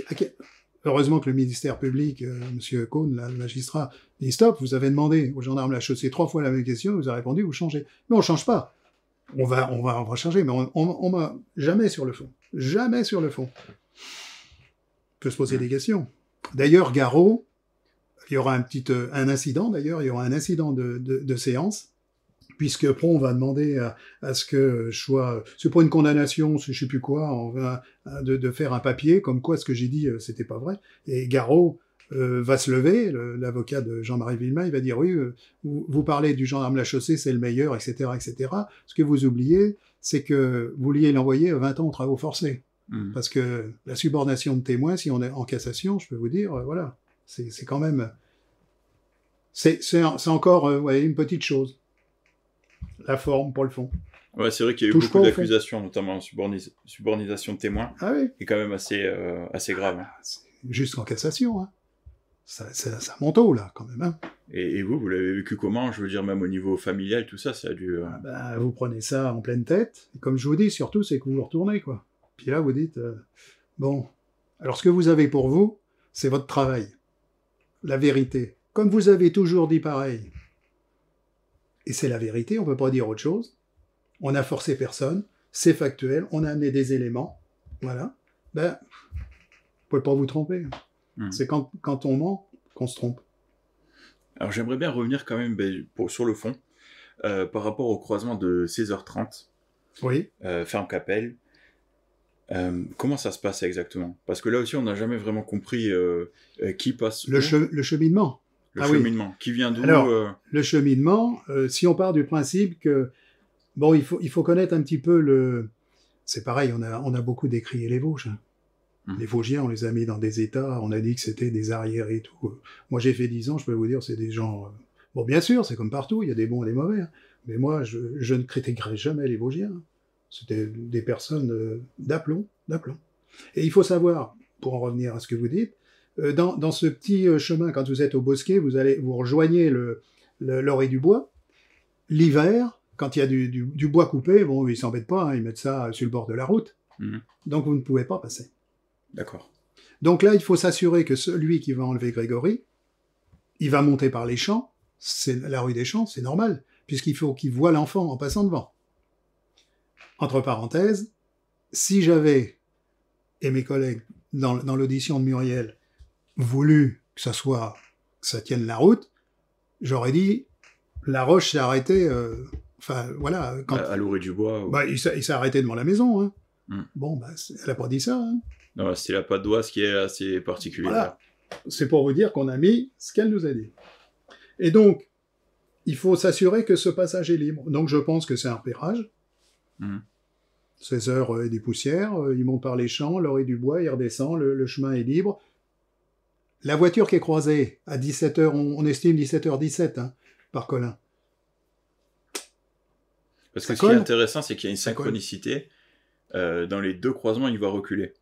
heureusement que le ministère public, euh, monsieur Cohn, le magistrat, dit stop, vous avez demandé au gendarme Lachaussée trois fois la même question, vous avez répondu, vous changez. Mais on change pas. On va, on va, on va changer, mais on, on, on jamais sur le fond. Jamais sur le fond. On peut se poser des questions. D'ailleurs, Garot, il y aura un petit euh, un incident d'ailleurs, il y aura un incident de, de, séance, puisque Pron va demander à, ce que je sois, c'est pas une condamnation, je sais plus quoi, on va de, de, faire un papier comme quoi ce que j'ai dit euh, c'était pas vrai. Et Garot euh, va se lever, l'avocat de Jean-Marie Villemain, il va dire oui, vous, parlez du gendarme la chaussée, c'est le meilleur, etc., etc. Ce que vous oubliez, c'est que vous vouliez l'envoyer 20 ans aux travaux forcés. Mmh. Parce que la subordination de témoins, si on est en cassation, je peux vous dire, euh, voilà, c'est quand même... C'est encore euh, ouais, une petite chose. La forme pour le fond. Ouais, c'est vrai qu'il y a eu beaucoup d'accusations, notamment en subordination de témoins. Ah oui. Et quand même assez, euh, assez grave. Hein. Ah, juste en cassation. Hein. Ça, ça, ça, monte haut, là, quand même. Hein. Et, vous, vous l'avez vécu comment? Je veux dire, même au niveau familial, tout ça, ça a dû... Ah bah, vous prenez ça en pleine tête. Et comme je vous dis, surtout, c'est que vous vous retournez, quoi. Puis là, vous dites, euh, bon, alors ce que vous avez pour vous, c'est votre travail, la vérité. Comme vous avez toujours dit pareil, et c'est la vérité, on ne peut pas dire autre chose, on n'a forcé personne, c'est factuel, on a amené des éléments, voilà, ben, vous pouvez pas vous tromper. Hmm. C'est quand, quand on ment qu'on se trompe. Alors j'aimerais bien revenir quand même ben, pour, sur le fond, euh, par rapport au croisement de 16h30. Oui. Euh, ferme Capelle Euh, comment ça se passe exactement? Parce que là aussi, on n'a jamais vraiment compris euh, euh, qui passe Le, che- le cheminement. le ah oui. cheminement. Qui vient d'où Alors, Le cheminement, si on part du principe que, bon, il faut, il faut connaître un petit peu le... C'est pareil, on a, on a beaucoup décrié les Vosges. hein. Mhm. Les Vosgiens, on les a mis dans des états, on a dit que c'était des arrières et tout. Moi, j'ai fait 10 ans, je peux vous dire, c'est des gens... Bon, bien sûr, c'est comme partout, il y a des bons et des mauvais. hein. Mais moi, je, je ne critiquerai jamais les Vosgiens. C'était des personnes euh, d'aplomb, d'aplomb. Et il faut savoir, pour en revenir à ce que vous dites, euh, dans, dans ce petit euh, chemin, quand vous êtes au bosquet, vous allez vous rejoignez le, le- l'orée du bois. L'hiver, quand il y a du, du- du bois coupé, bon, ils s'embêtent pas, hein, ils mettent ça sur le bord de la route. Mhm. Donc vous ne pouvez pas passer. D'accord. Donc là, il faut s'assurer que celui qui va enlever Grégory, il va monter par les champs. C'est la rue des champs, c'est normal, puisqu'il faut qu'il voit l'enfant en passant devant. Entre parenthèses, si j'avais, et mes collègues, dans, dans l'audition de Muriel, voulu que ça soit, que ça tienne la route, j'aurais dit, la roche s'est arrêtée, euh, enfin, voilà, quand, À, à l'orée du bois. ou- bah, il s'est arrêté devant la maison, hein. Hmm. Bon, bah, elle a pas dit ça, hein. Non, c'est la patte d'oie, ce qui est assez particulier. Voilà. C'est pour vous dire qu'on a mis ce qu'elle nous a dit. Et donc, il faut s'assurer que ce passage est libre. Donc, je pense que c'est un repérage. Mhm. 16 heures euh, et des poussières, euh, il monte par les champs, l'orée du bois, il redescend, le, le chemin est libre. La voiture qui est croisée à 17h, on, on estime 17h17 hein, par Colin. Parce Ça que ce qui est intéressant, c'est qu'il y a une synchronicité. Euh, dans les deux croisements, il va reculer.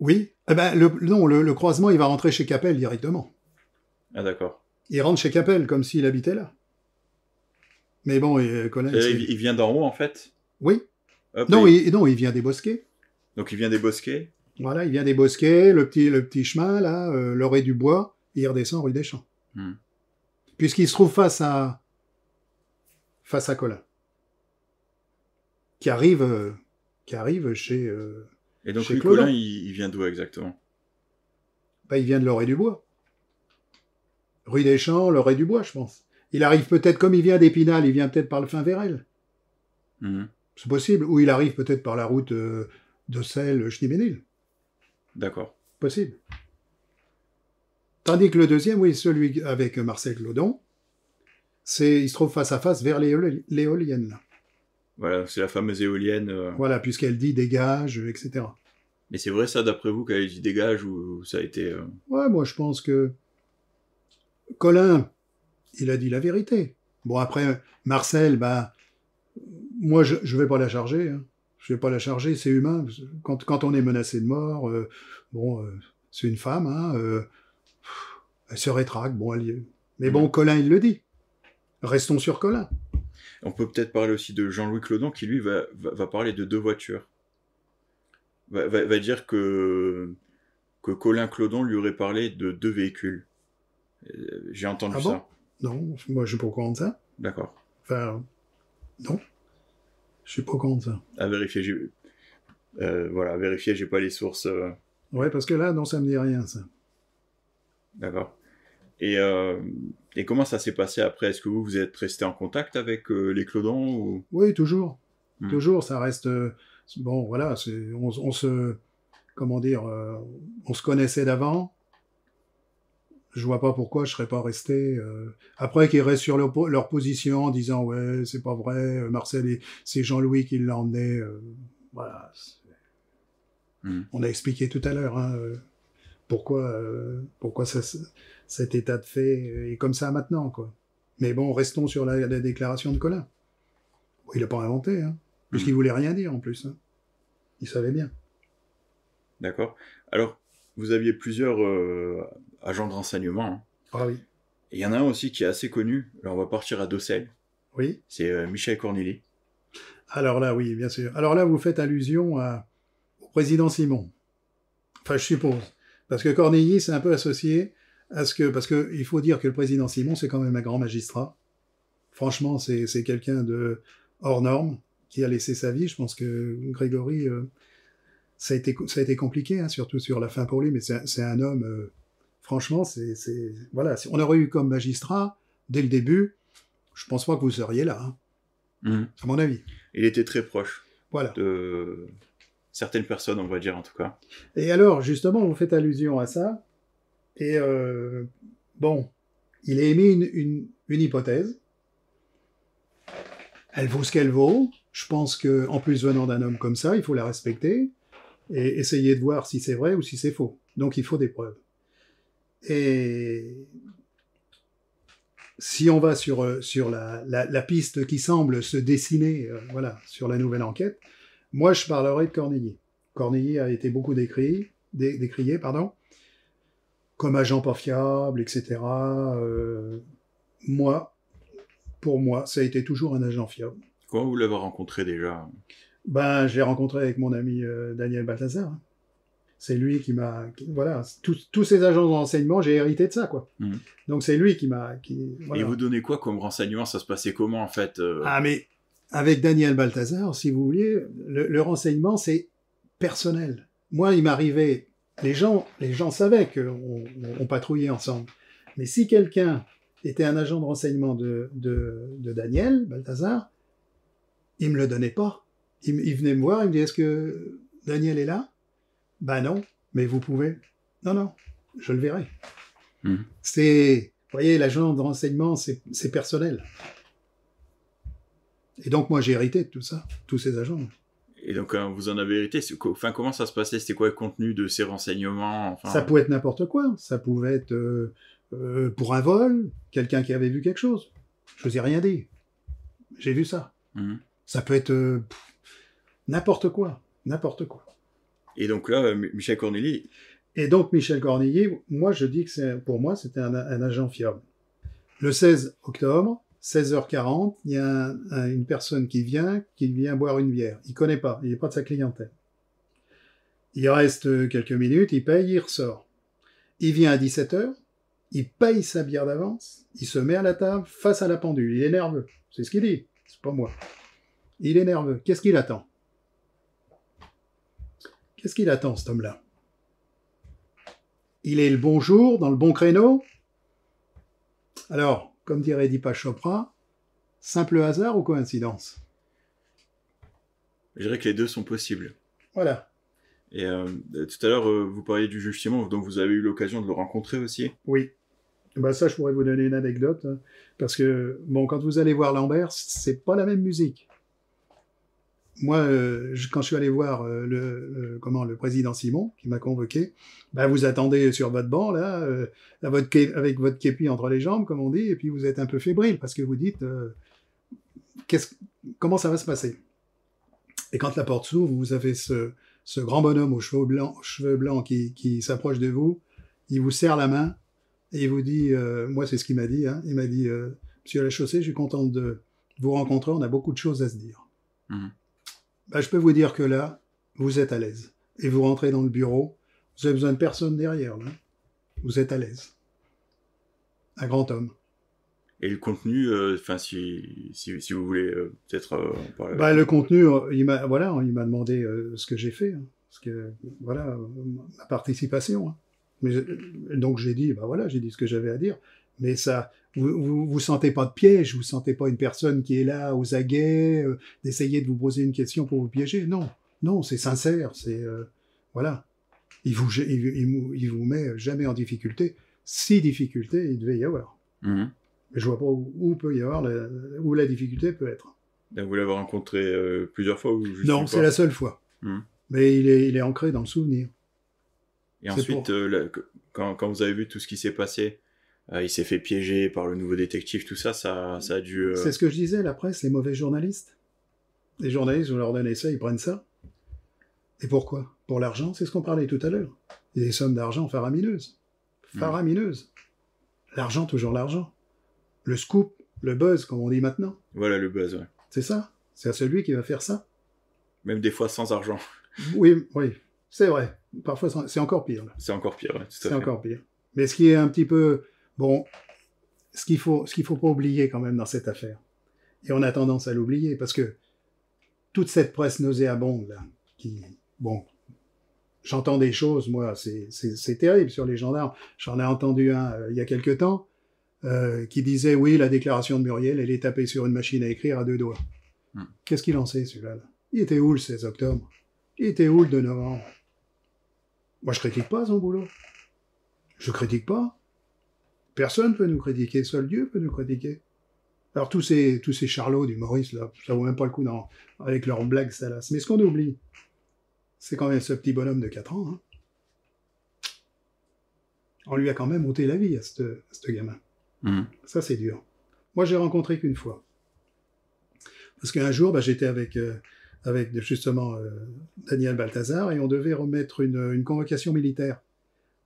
Oui, eh ben, le, non, le, le croisement, il va rentrer chez Capel directement. Ah, d'accord. Il rentre chez Capel comme s'il habitait là. Mais bon, et, Colin, c'est- il, vient d'en haut, en fait. oui, Hop, Non, et- il, non, il vient des bosquets. Donc, il vient des bosquets. Voilà, il vient des bosquets, le petit, le petit chemin, là, euh, l'orée du bois, et il redescend rue des Champs. Hmm. Puisqu'il se trouve face à, face à Colin. Qui arrive, euh, qui arrive chez, euh, Et donc, Chez lui. Colin, il, il vient d'où exactement? Bah, il vient de l'orée du bois. Rue des Champs, l'orée du bois, je pense. Il arrive peut-être, comme il vient d'Épinal, il vient peut-être par le fin Vérel. Mhm. C'est possible. Ou il arrive peut-être par la route euh, de Selle, Schneemenil. D'accord. Possible. Tandis que le deuxième, oui, celui avec Marcel Claudon, c'est, il se trouve face à face vers l'éoli- l'éolienne. là. Voilà, c'est la fameuse éolienne. euh. Voilà, puisqu'elle dit dégage, etc. Mais c'est vrai, ça, d'après vous, qu'elle dit dégage ou ça a été. euh, Ouais, moi je pense que Colin, il a dit la vérité. Bon, après, Marcel, bah, moi je, je vais pas la charger. Hein. Je vais pas la charger, c'est humain. Quand, quand on est menacé de mort, euh, bon, euh, c'est une femme, hein, euh, elle se rétracte. Bon, elle. Mais bon, Colin, il le dit. Restons sur Colin. On peut peut-être parler aussi de Jean-Louis Clodon qui, lui, va, va, va parler de deux voitures. Va, dire que, que Colin Clodon lui aurait parlé de deux véhicules. J'ai entendu Ah bon? ça. Non, moi je suis pas au courant de ça. D'accord. Enfin, non. Je suis pas au courant de ça. À vérifier. j'ai- Euh, voilà, à vérifier, j'ai pas les sources. euh, Ouais, parce que là, non, ça me dit rien, ça. D'accord. Et, euh, et comment ça s'est passé après? Est-ce que vous, vous êtes resté en contact avec euh, les Clodons ou... Oui, toujours. Hmm. Toujours, ça reste. bon, voilà, c'est, on, on se. Comment dire On se connaissait d'avant. Je vois pas pourquoi je serais pas resté. euh, Après qu'ils restent sur leur, po- leur position en disant Ouais, c'est pas vrai, euh, Marcel, et- c'est Jean-Louis qui l'a emmené. euh, voilà. Hmm. On a expliqué tout à l'heure hein, pourquoi, euh, pourquoi ça, cet état de fait est comme ça maintenant. quoi. Mais bon, restons sur la, la déclaration de Colin. Bon, il n'a pas inventé, hein, puisqu'il voulait rien dire en plus. hein. Il savait bien. D'accord. Alors, vous aviez plusieurs agents de renseignement. hein. Ah oui. Il y en a un aussi qui est assez connu. On va partir à Dossel. Oui. C'est euh, Michel Corneli. Alors là, oui, bien sûr. Alors là, vous faites allusion à, au président Simon. Enfin, je suppose. Parce que Corneilly, c'est un peu associé à ce que. Parce que il faut dire que le président Simon, c'est quand même un grand magistrat. Franchement, c'est quelqu'un de hors norme qui a laissé sa vie. Je pense que Grégory, euh, ça, a été, ça a été compliqué, hein, surtout sur la fin pour lui, mais c'est un- c'est un homme. euh, franchement, c'est. Voilà. Si on aurait eu comme magistrat, dès le début, je pense pas que vous seriez là, hein, Mhm. à mon avis. Il était très proche Voilà. de, certaines personnes, on va dire en tout cas. Et alors, justement, vous faites allusion à ça. Et euh, bon, il a émis une, une, une, hypothèse. Elle vaut ce qu'elle vaut. Je pense que, en plus venant d'un homme comme ça, il faut la respecter et essayer de voir si c'est vrai ou si c'est faux. Donc, il faut des preuves. Et si on va sur, sur la, la, la piste qui semble se dessiner, euh, voilà, sur la nouvelle enquête, moi, je parlerai de Corneiller. Corneiller a été beaucoup décrit, dé, décrié, pardon, comme agent pas fiable, etc. Euh, moi, pour moi, ça a été toujours un agent fiable. Comment vous l'avez rencontré déjà? Ben, je l'ai rencontré avec mon ami euh, Daniel Balthazar. C'est lui qui m'a, voilà, tous, tous ces agents de renseignement, j'ai hérité de ça, quoi. Mmh. Donc c'est lui qui m'a, qui. Et vous donnez quoi comme renseignement? Ça se passait comment en fait euh? Ah mais avec Daniel Balthazar, si vous vouliez, le, le renseignement c'est personnel. Moi, il m'arrivait, les gens, les gens savaient qu'on on patrouillait ensemble. Mais si quelqu'un était un agent de renseignement de, de, de Daniel Balthazar, il me le donnait pas. Il, il, venait me voir, il me dit Est-ce que Daniel est là? Ben non, mais vous pouvez. Non, non, je le verrai. Mmh. C'est, vous voyez, l'agent de renseignement, c'est personnel. Et donc, moi, j'ai hérité de tout ça, tous ces agents. Et donc, euh, vous en avez hérité. Enfin, comment ça se passait? C'était quoi le contenu de ces renseignements? Enfin... Ça pouvait être n'importe quoi. Ça pouvait être euh, euh, pour un vol, quelqu'un qui avait vu quelque chose. Je vous ai rien dit. J'ai vu ça. Mmh. Ça peut être euh, n'importe quoi. N'importe quoi. Et donc là, Michel Corneli. Et donc, Michel Cornillier, moi, je dis que pour moi, c'était un, agent fiable. Le 16 octobre, 16h40, il y a un, un, une personne qui vient, qui vient boire une bière. Il connaît pas, il n'est pas de sa clientèle. Il reste quelques minutes, il paye, il ressort. Il vient à 17h, il paye sa bière d'avance, il se met à la table face à la pendule. Il est nerveux. C'est ce qu'il dit. C'est pas moi. Il est nerveux. Qu'est-ce qu'il attend? Qu'est-ce qu'il attend, cet homme-là? Il est le bon jour, dans le bon créneau? Alors, comme dirait Deepak Chopra, simple hasard ou coïncidence? Je dirais que les deux sont possibles. Voilà. Et euh, tout à l'heure, euh, vous parliez du juge Simon, donc vous avez eu l'occasion de le rencontrer aussi? Oui. Bah ça, je pourrais vous donner une anecdote, hein, parce que, bon, quand vous allez voir Lambert, c'est pas la même musique. Moi, euh, quand je suis allé voir euh, le, le, comment, le président Simon, qui m'a convoqué, bah, vous attendez sur votre banc, là, euh, avec votre képi entre les jambes, comme on dit, et puis vous êtes un peu fébrile, parce que vous dites, euh, comment ça va se passer? Et quand la porte s'ouvre, vous avez ce, grand bonhomme aux cheveux blancs, qui, s'approche de vous, il vous serre la main, et il vous dit, euh, moi c'est ce qu'il m'a dit, hein, il m'a dit, euh, Monsieur Lachaussée, je suis content de vous rencontrer, on a beaucoup de choses à se dire. Mmh. Bah, je peux vous dire que là, vous êtes à l'aise. Et vous rentrez dans le bureau, vous avez besoin de personne derrière, là. Vous êtes à l'aise. Un grand homme. Et le contenu, enfin, euh, si, si, si, vous voulez euh, peut-être euh, parler. Bah, le contenu, il m'a, voilà, il m'a demandé ce que j'ai fait, hein, ce que, voilà, ma participation. Hein. Mais donc j'ai dit, bah voilà, j'ai dit ce que j'avais à dire. Mais ça, vous, vous, vous sentez pas de piège, vous sentez pas une personne qui est là aux aguets, euh, d'essayer de vous poser une question pour vous piéger. Non, non, c'est sincère, c'est euh, voilà. Il vous, il, il, il, vous met jamais en difficulté. Si difficulté il devait y avoir. Mmh. Mais je vois pas où, où, peut y avoir la, où la difficulté peut être. Vous l'avez rencontré euh, plusieurs fois ou Non, c'est la seule fois. Mmh. Mais il est, il est ancré dans le souvenir. Et ensuite, pour... euh, la, quand, quand, vous avez vu tout ce qui s'est passé, euh, il s'est fait piéger par le nouveau détective, tout ça, ça, ça a dû. Euh... C'est ce que je disais, la presse, les mauvais journalistes. Les journalistes, vous leur donnez ça, ils prennent ça. Et pourquoi? Pour l'argent, c'est ce qu'on parlait tout à l'heure. Il y a des sommes d'argent faramineuses. Faramineuses. Mmh. L'argent, toujours l'argent. Le scoop, le buzz, comme on dit maintenant. Voilà le buzz, ouais. C'est ça. C'est à celui qui va faire ça. Même des fois sans argent. Oui, oui, c'est vrai. Parfois, c'est encore pire. C'est encore pire, ouais, C'est encore pire. Mais ce qui est un petit peu Bon, ce qu'il faut, ce qu'il faut pas oublier quand même dans cette affaire, et on a tendance à l'oublier parce que toute cette presse nauséabonde là, qui, bon, j'entends des choses, moi, c'est, terrible sur les gendarmes. J'en ai entendu un euh, il y a quelque temps euh, qui disait oui, la déclaration de Muriel, elle est tapée sur une machine à écrire à deux doigts. Hmm. Qu'est-ce qu'il en sait celui-là là? Il était où le 16 octobre? Il était où le 2 novembre? Moi, je critique pas son boulot. Je critique pas. Personne peut nous critiquer, seul Dieu peut nous critiquer. Alors tous ces, tous ces charlots d'humoristes, là, ça vaut même pas le coup dans, avec leurs blagues salaces. Mais ce qu'on oublie, c'est quand même ce petit bonhomme de 4 ans. Hein. On lui a quand même ôté la vie à ce gamin. Mhm. Ça, c'est dur. Moi, j'ai rencontré qu'une fois. Parce qu'un jour, bah, j'étais avec, euh, avec justement euh, Daniel Balthazar et on devait remettre une, une convocation militaire.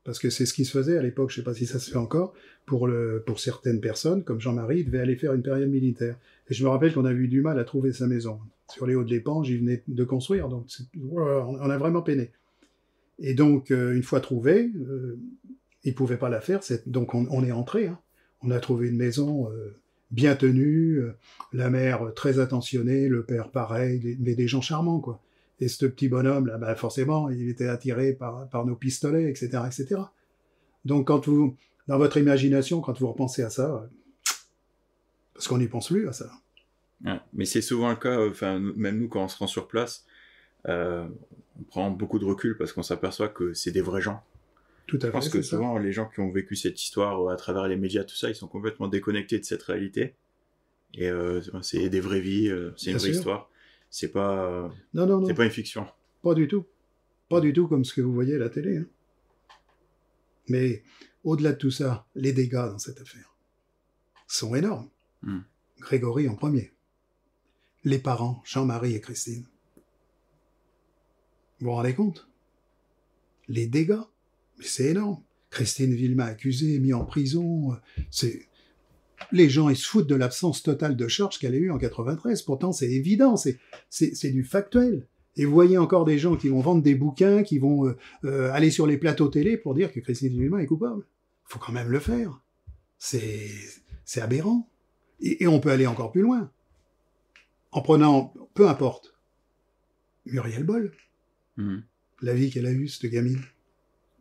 Parce que c'est ce qui se faisait à l'époque, je sais pas si ça se fait encore, pour, certaines personnes, comme Jean-Marie, il devait aller faire une période militaire. Et je me rappelle qu'on a eu du mal à trouver sa maison. Sur les hauts de l'Épange, il venait de construire, donc on a vraiment peiné. Et donc, euh, une fois trouvé, il ne pouvait pas la faire, donc on, on est entré. Hein. On a trouvé une maison euh, bien tenue, euh, la mère très attentionnée, le père pareil, mais des gens charmants, quoi. Et ce petit bonhomme, là, bah, forcément, il était attiré par, par nos pistolets, etc., etc. Donc, quand vous, dans votre imagination, quand vous repensez à ça, parce qu'on n'y pense plus à ça. mais c'est souvent le cas, enfin, même nous, quand on se rend sur place, euh, on prend beaucoup de recul parce qu'on s'aperçoit que c'est des vrais gens. Tout à Je pense que souvent, les gens qui ont vécu cette histoire à travers les médias, tout ça, ils sont complètement déconnectés de cette réalité. Et euh, c'est des vraies vies, euh, c'est une vraie histoire. C'est pas, non, non, non. c'est pas une fiction. Pas du tout. Pas du tout comme ce que vous voyez à la télé. Hein. Mais au-delà de tout ça, les dégâts dans cette affaire sont énormes. Hmm. Grégory en premier. Les parents, Jean-Marie et Christine. Vous vous rendez compte? Les dégâts mais c'est énorme. Christine Villemain accusée, mise en prison. Euh, c'est les gens ils se foutent de l'absence totale de charge qu'elle a eue en 93. Pourtant, c'est évident, c'est c'est du factuel. Et vous voyez encore des gens qui vont vendre des bouquins, qui vont euh, euh, aller sur les plateaux télé pour dire que Christine Villemain est coupable. Faut quand même le faire. C'est c'est aberrant. Et, on peut aller encore plus loin. En prenant, peu importe, Muriel Boll, Mhm. la vie qu'elle a eue, cette gamine.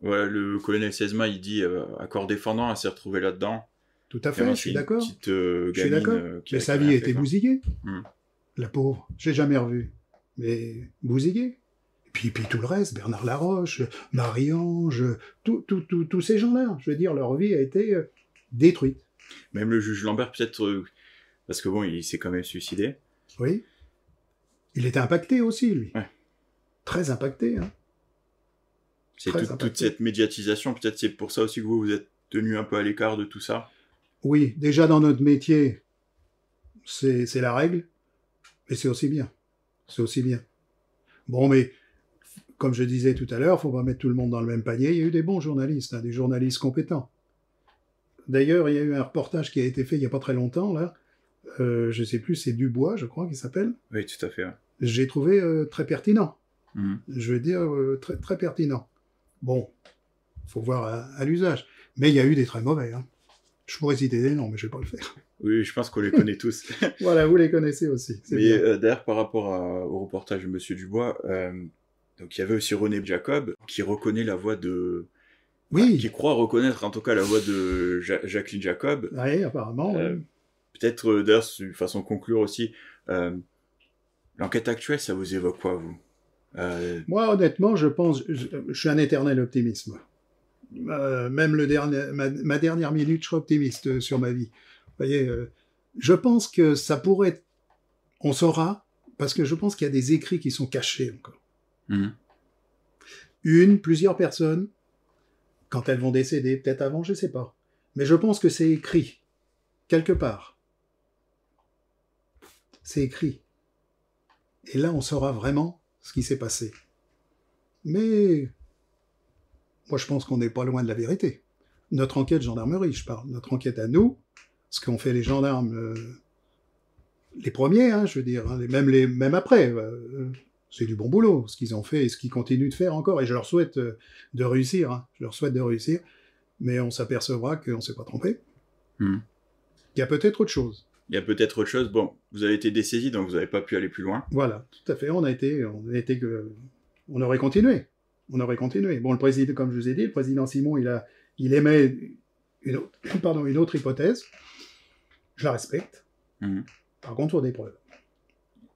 Ouais, le colonel Sesma, il dit euh, accord défendant, elle s'est retrouvée là-dedans. Tout à fait, je suis d'accord. euh, Je suis d'accord. euh, Mais sa vie était bousillée. Hmm. La pauvre. J'ai jamais revu. Mais bousillée. Et puis, puis tout le reste, Bernard Laroche, Marie-Ange, tout- tout- tout- tous ces gens-là. Je veux dire, leur vie a été euh, détruite. Même le juge Lambert, peut-être, euh, parce que bon, il s'est quand même suicidé. Oui. Il était impacté aussi, lui. Ouais. Très impacté. Hein. C'est toute- cette médiatisation, peut-être c'est pour ça aussi que vous vous êtes tenu un peu à l'écart de tout ça. Oui, déjà dans notre métier, c'est la règle, mais c'est aussi bien. C'est aussi bien. Bon, mais comme je disais tout à l'heure, faut pas mettre tout le monde dans le même panier. Il y a eu des bons journalistes, hein, des journalistes compétents. D'ailleurs, il y a eu un reportage qui a été fait il y a pas très longtemps là. Euh, je sais plus, c'est Dubois, je crois qu'il s'appelle. Oui, tout à fait. ouais. J'ai trouvé euh, très pertinent. Mhm. Je veux dire euh, très très pertinent. Bon, faut voir à, à l'usage. Mais il y a eu des très mauvais. Hein. Je pourrais citer des noms, mais je vais pas le faire. Oui, je pense qu'on les connaît tous. Voilà, vous les connaissez aussi. Mais euh, d'ailleurs, par rapport à- au reportage de Monsieur Dubois, euh, donc il y avait aussi René Jacob qui reconnaît la voix de, oui, qui croit reconnaître en tout cas la voix de Ja- Jacqueline Jacob. oui, apparemment. Euh, oui. Peut-être euh, d'ailleurs, de façon conclure aussi, l'enquête actuelle, ça vous évoque quoi vous? Moi, honnêtement, je pense, je, je suis un éternel optimiste. moi. Euh, même le dernier, ma, ma dernière minute, je suis optimiste euh, sur ma vie. Vous voyez, euh, je pense que ça pourrait, être- on saura, parce que je pense qu'il y a des écrits qui sont cachés encore. mhm. Une, plusieurs personnes, quand elles vont décéder, peut-être avant, je sais pas. Mais je pense que c'est écrit, quelque part. C'est écrit. Et là, on saura vraiment ce qui s'est passé. Mais moi, je pense qu'on n'est pas loin de la vérité. Notre enquête gendarmerie, je parle, notre enquête à nous, ce qu'ont fait les gendarmes, euh, les premiers, hein, je veux dire, hein, même, les, même après, euh, c'est du bon boulot, ce qu'ils ont fait et ce qu'ils continuent de faire encore. Et je leur souhaite euh, de réussir, hein, je leur souhaite de réussir, mais on s'apercevra qu'on ne s'est pas trompé. Mhm. Il y a peut-être autre chose. Il y a peut-être autre chose. Bon, vous avez été dessaisi, donc vous n'avez pas pu aller plus loin. Voilà, tout à fait. On a été, on a été que, on aurait continué. On aurait continué. Bon, le président, comme je vous ai dit, le président Simon, il a, il émet une autre, pardon, une autre hypothèse. Je la respecte. Mhm. Par contre, il faut des preuves.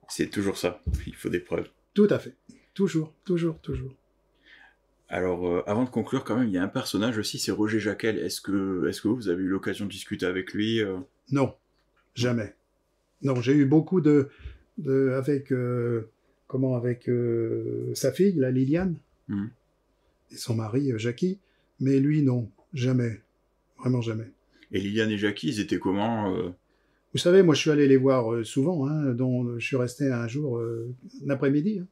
C'est toujours ça. Il faut des preuves. Tout à fait. toujours, toujours, toujours. Alors, euh, avant de conclure, quand même, il y a un personnage aussi, c'est Roger Jacquel. Est-ce que, est-ce que vous avez eu l'occasion de discuter avec lui euh Non, jamais. Non, j'ai eu beaucoup de, de avec euh, comment avec sa fille, la Liliane, Mhm. et son mari euh, Jackie, mais lui non, jamais, vraiment jamais. Et Liliane et Jackie, ils étaient comment euh? Vous savez, moi je suis allé les voir euh, souvent, hein, dont je suis resté un jour, euh, un après-midi, hein.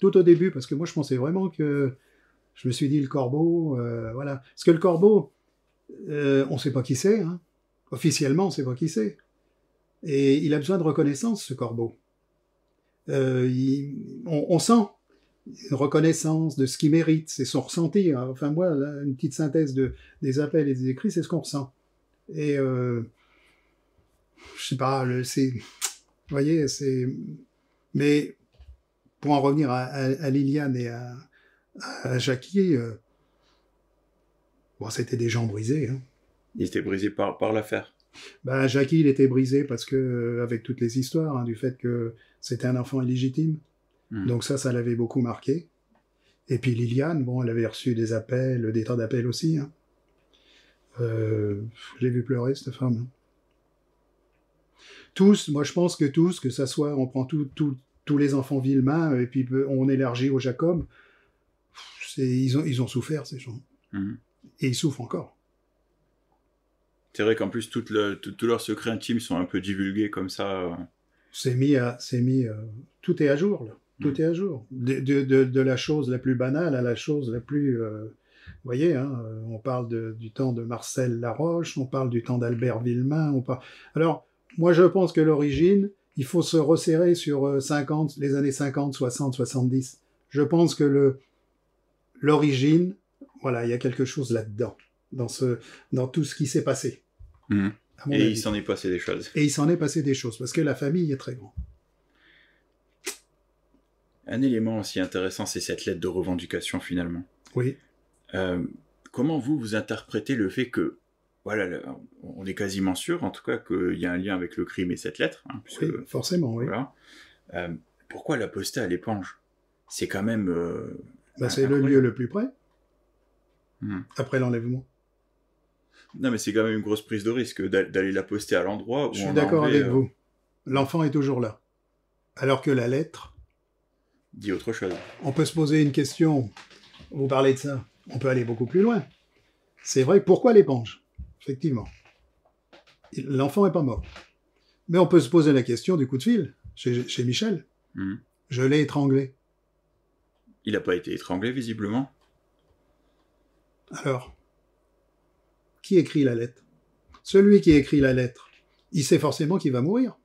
tout au début, parce que moi je pensais vraiment que je me suis dit le corbeau, euh, voilà. Parce que le corbeau, euh, on ne sait pas qui c'est, hein. officiellement on ne sait pas qui c'est. Et il a besoin de reconnaissance, ce corbeau. Euh, il- on, on sent une reconnaissance de ce qu'il mérite, c'est son ressenti. hein. Enfin moi, là, une petite synthèse de, des appels et des écrits, c'est ce qu'on ressent. Et euh, je sais pas, le- c'est, vous voyez, c'est, mais pour en revenir à, à- à Liliane et à, à Jackie, euh, bon, c'était des gens brisés. Hein. Ils étaient brisés par, par l'affaire. Ben, Jackie, il était brisé parce que, euh, avec toutes les histoires, hein, du fait que c'était un enfant illégitime. Mhm. Donc ça, ça l'avait beaucoup marqué. Et puis Liliane, bon, elle avait reçu des appels, des tas d'appels aussi. hein. Euh, J'ai vu pleurer cette femme. hein. Tous, moi je pense que tous, que ça soit, on prend tout- tout- tous les enfants Villemain et puis on élargit au Jacob, ils ont, ils ont souffert ces gens. Mhm. Et ils souffrent encore. C'est vrai qu'en plus, toute le- tout- tous leurs secrets intimes sont un peu divulgués comme ça. euh. C'est mis à, c'est mis, euh, tout est à jour là. Tout Mm. est à jour. De, de, de, de la chose la plus banale à la chose la plus, euh, vous voyez, hein, euh, on parle de- du temps de Marcel Laroche, on parle du temps d'Albert Villemain, on parle. Alors, moi je pense que l'origine, il faut se resserrer sur euh, 50, les années 50, 60, 70. Je pense que le l'origine, voilà, il y a quelque chose là-dedans, dans ce, dans tout ce qui s'est passé. Mon Et avis. il s'en est passé des choses. Et il s'en est passé des choses parce que la famille est très grande. Un élément aussi intéressant, c'est cette lettre de revendication finalement. Oui. Euh, comment vous, vous interprétez le fait que, voilà, on est quasiment sûr, en tout cas, qu'il y a un lien avec le crime et cette lettre, hein, puisque, Oui, forcément, oui. voilà. Euh, pourquoi la poster à l'éponge C'est quand même... euh, Bah, c'est le lieu le plus près, Mhm. après l'enlèvement. Non, mais c'est quand même une grosse prise de risque d'a- d'aller la poster à l'endroit où Je suis d'accord avec vous. L'enfant est toujours là. Alors que la lettre, dit autre chose. on peut se poser une question. Vous parlez de ça. On peut aller beaucoup plus loin. C'est vrai, pourquoi l'éponge? Effectivement. L'enfant n'est pas mort. Mais on peut se poser la question du coup de fil chez, chez Michel. Mhm. Je l'ai étranglé. Il n'a pas été étranglé, visiblement? Alors, qui écrit la lettre? Celui qui écrit la lettre, il sait forcément qu'il va mourir.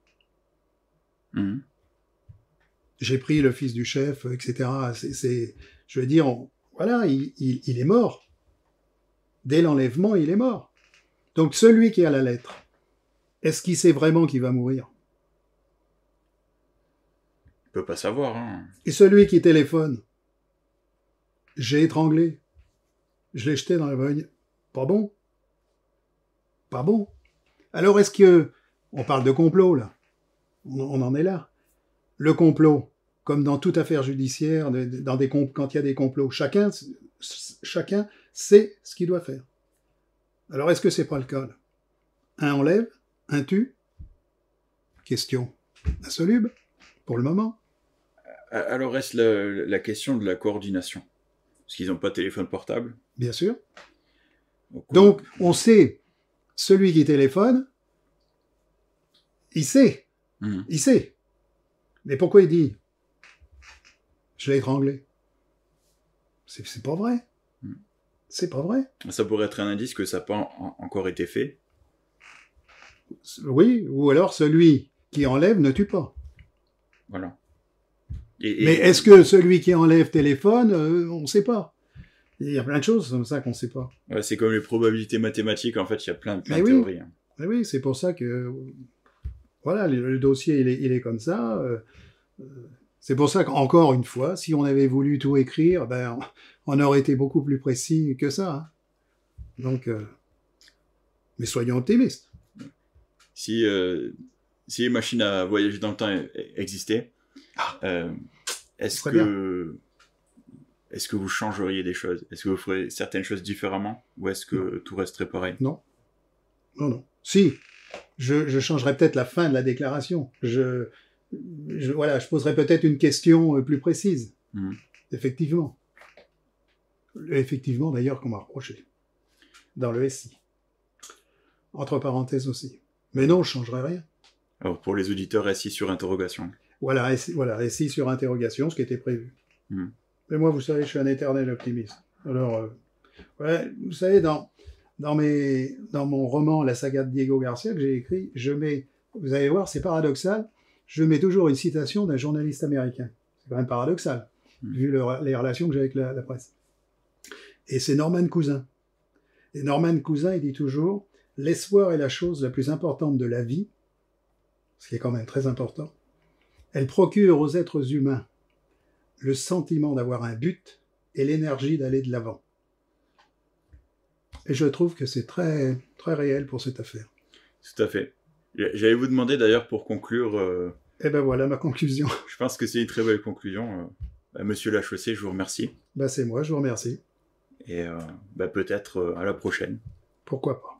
Mhm. J'ai pris le fils du chef, etc. C'est, je veux dire, on- voilà, il, il- il est mort. Dès l'enlèvement, il est mort. Donc celui qui a la lettre, est-ce qu'il sait vraiment qu'il va mourir? Il peut pas savoir. Hein. Et celui qui téléphone, j'ai étranglé, je l'ai jeté dans la bagne. Pas bon Pas bon Alors est-ce que... On parle de complot, là? On, on en est là. Le complot, comme dans toute affaire judiciaire, dans des quand il y a des complots, chacun, chacun sait ce qu'il doit faire. Alors est-ce que c'est pas le cas, là? Un enlève, un tue? Question insoluble, pour le moment. Alors reste la, la question de la coordination? Parce qu'ils n'ont pas de téléphone portable. Bien sûr. Donc, on sait, celui qui téléphone, il sait, Mhm. il sait. Mais pourquoi il dit? Je l'ai étranglé C'est pas vrai. Hmm. C'est pas vrai. Ça pourrait être un indice que ça n'a pas en- encore été fait. Oui, ou alors celui qui enlève ne tue pas. Voilà. Et, et- Mais est-ce que celui qui enlève téléphone, euh, on ne sait pas. Il y a plein de choses comme ça qu'on ne sait pas. Ouais, c'est comme les probabilités mathématiques, en fait, il y a plein, de oui. théories. hein. Mais oui, c'est pour ça que voilà, le, le dossier il est, il est comme ça. euh, euh, c'est pour ça qu'encore une fois, si on avait voulu tout écrire, ben on, aurait été beaucoup plus précis que ça. hein. Donc, euh, mais soyons optimistes. Si, euh, si les machines à voyager dans le temps e- existaient, Ah. euh, est-ce que est-ce que vous changeriez des choses? Est-ce que vous ferez certaines choses différemment? Ou est-ce que tout resterait pareil? Non. Non, non. Si, je, je changerais peut-être la fin de la déclaration. Je, je voilà, je poserais peut-être une question euh, plus précise. Mhm. Effectivement. Effectivement, d'ailleurs, qu'on m'a reproché. Dans le SI. Entre parenthèses aussi. Mais non, je changerais rien. Alors, pour les auditeurs assis sur interrogation. Voilà, SI, voilà, SI sur interrogation, ce qui était prévu. Mhm. Mais moi, vous savez, je suis un éternel optimiste. Alors, euh, ouais, vous savez, dans, dans, mes, dans mon roman La saga de Diego Garcia que j'ai écrit, je mets, vous allez voir, c'est paradoxal, je mets toujours une citation d'un journaliste américain. C'est quand même paradoxal, Mhm. vu le- les relations que j'ai avec la, la presse. Et c'est Norman Cousin. Et Norman Cousin, il dit toujours, l'espoir est la chose la plus importante de la vie, ce qui est quand même très important. Elle procure aux êtres humains le sentiment d'avoir un but et l'énergie d'aller de l'avant. Et je trouve que c'est très, très réel pour cette affaire. Tout à fait. J'allais vous demander d'ailleurs pour conclure, euh, Et ben voilà ma conclusion. je pense que c'est une très belle conclusion. euh, bah, Monsieur Lachaussée, je vous remercie. Ben c'est moi, je vous remercie. Et euh, bah, peut-être euh, à la prochaine. Pourquoi pas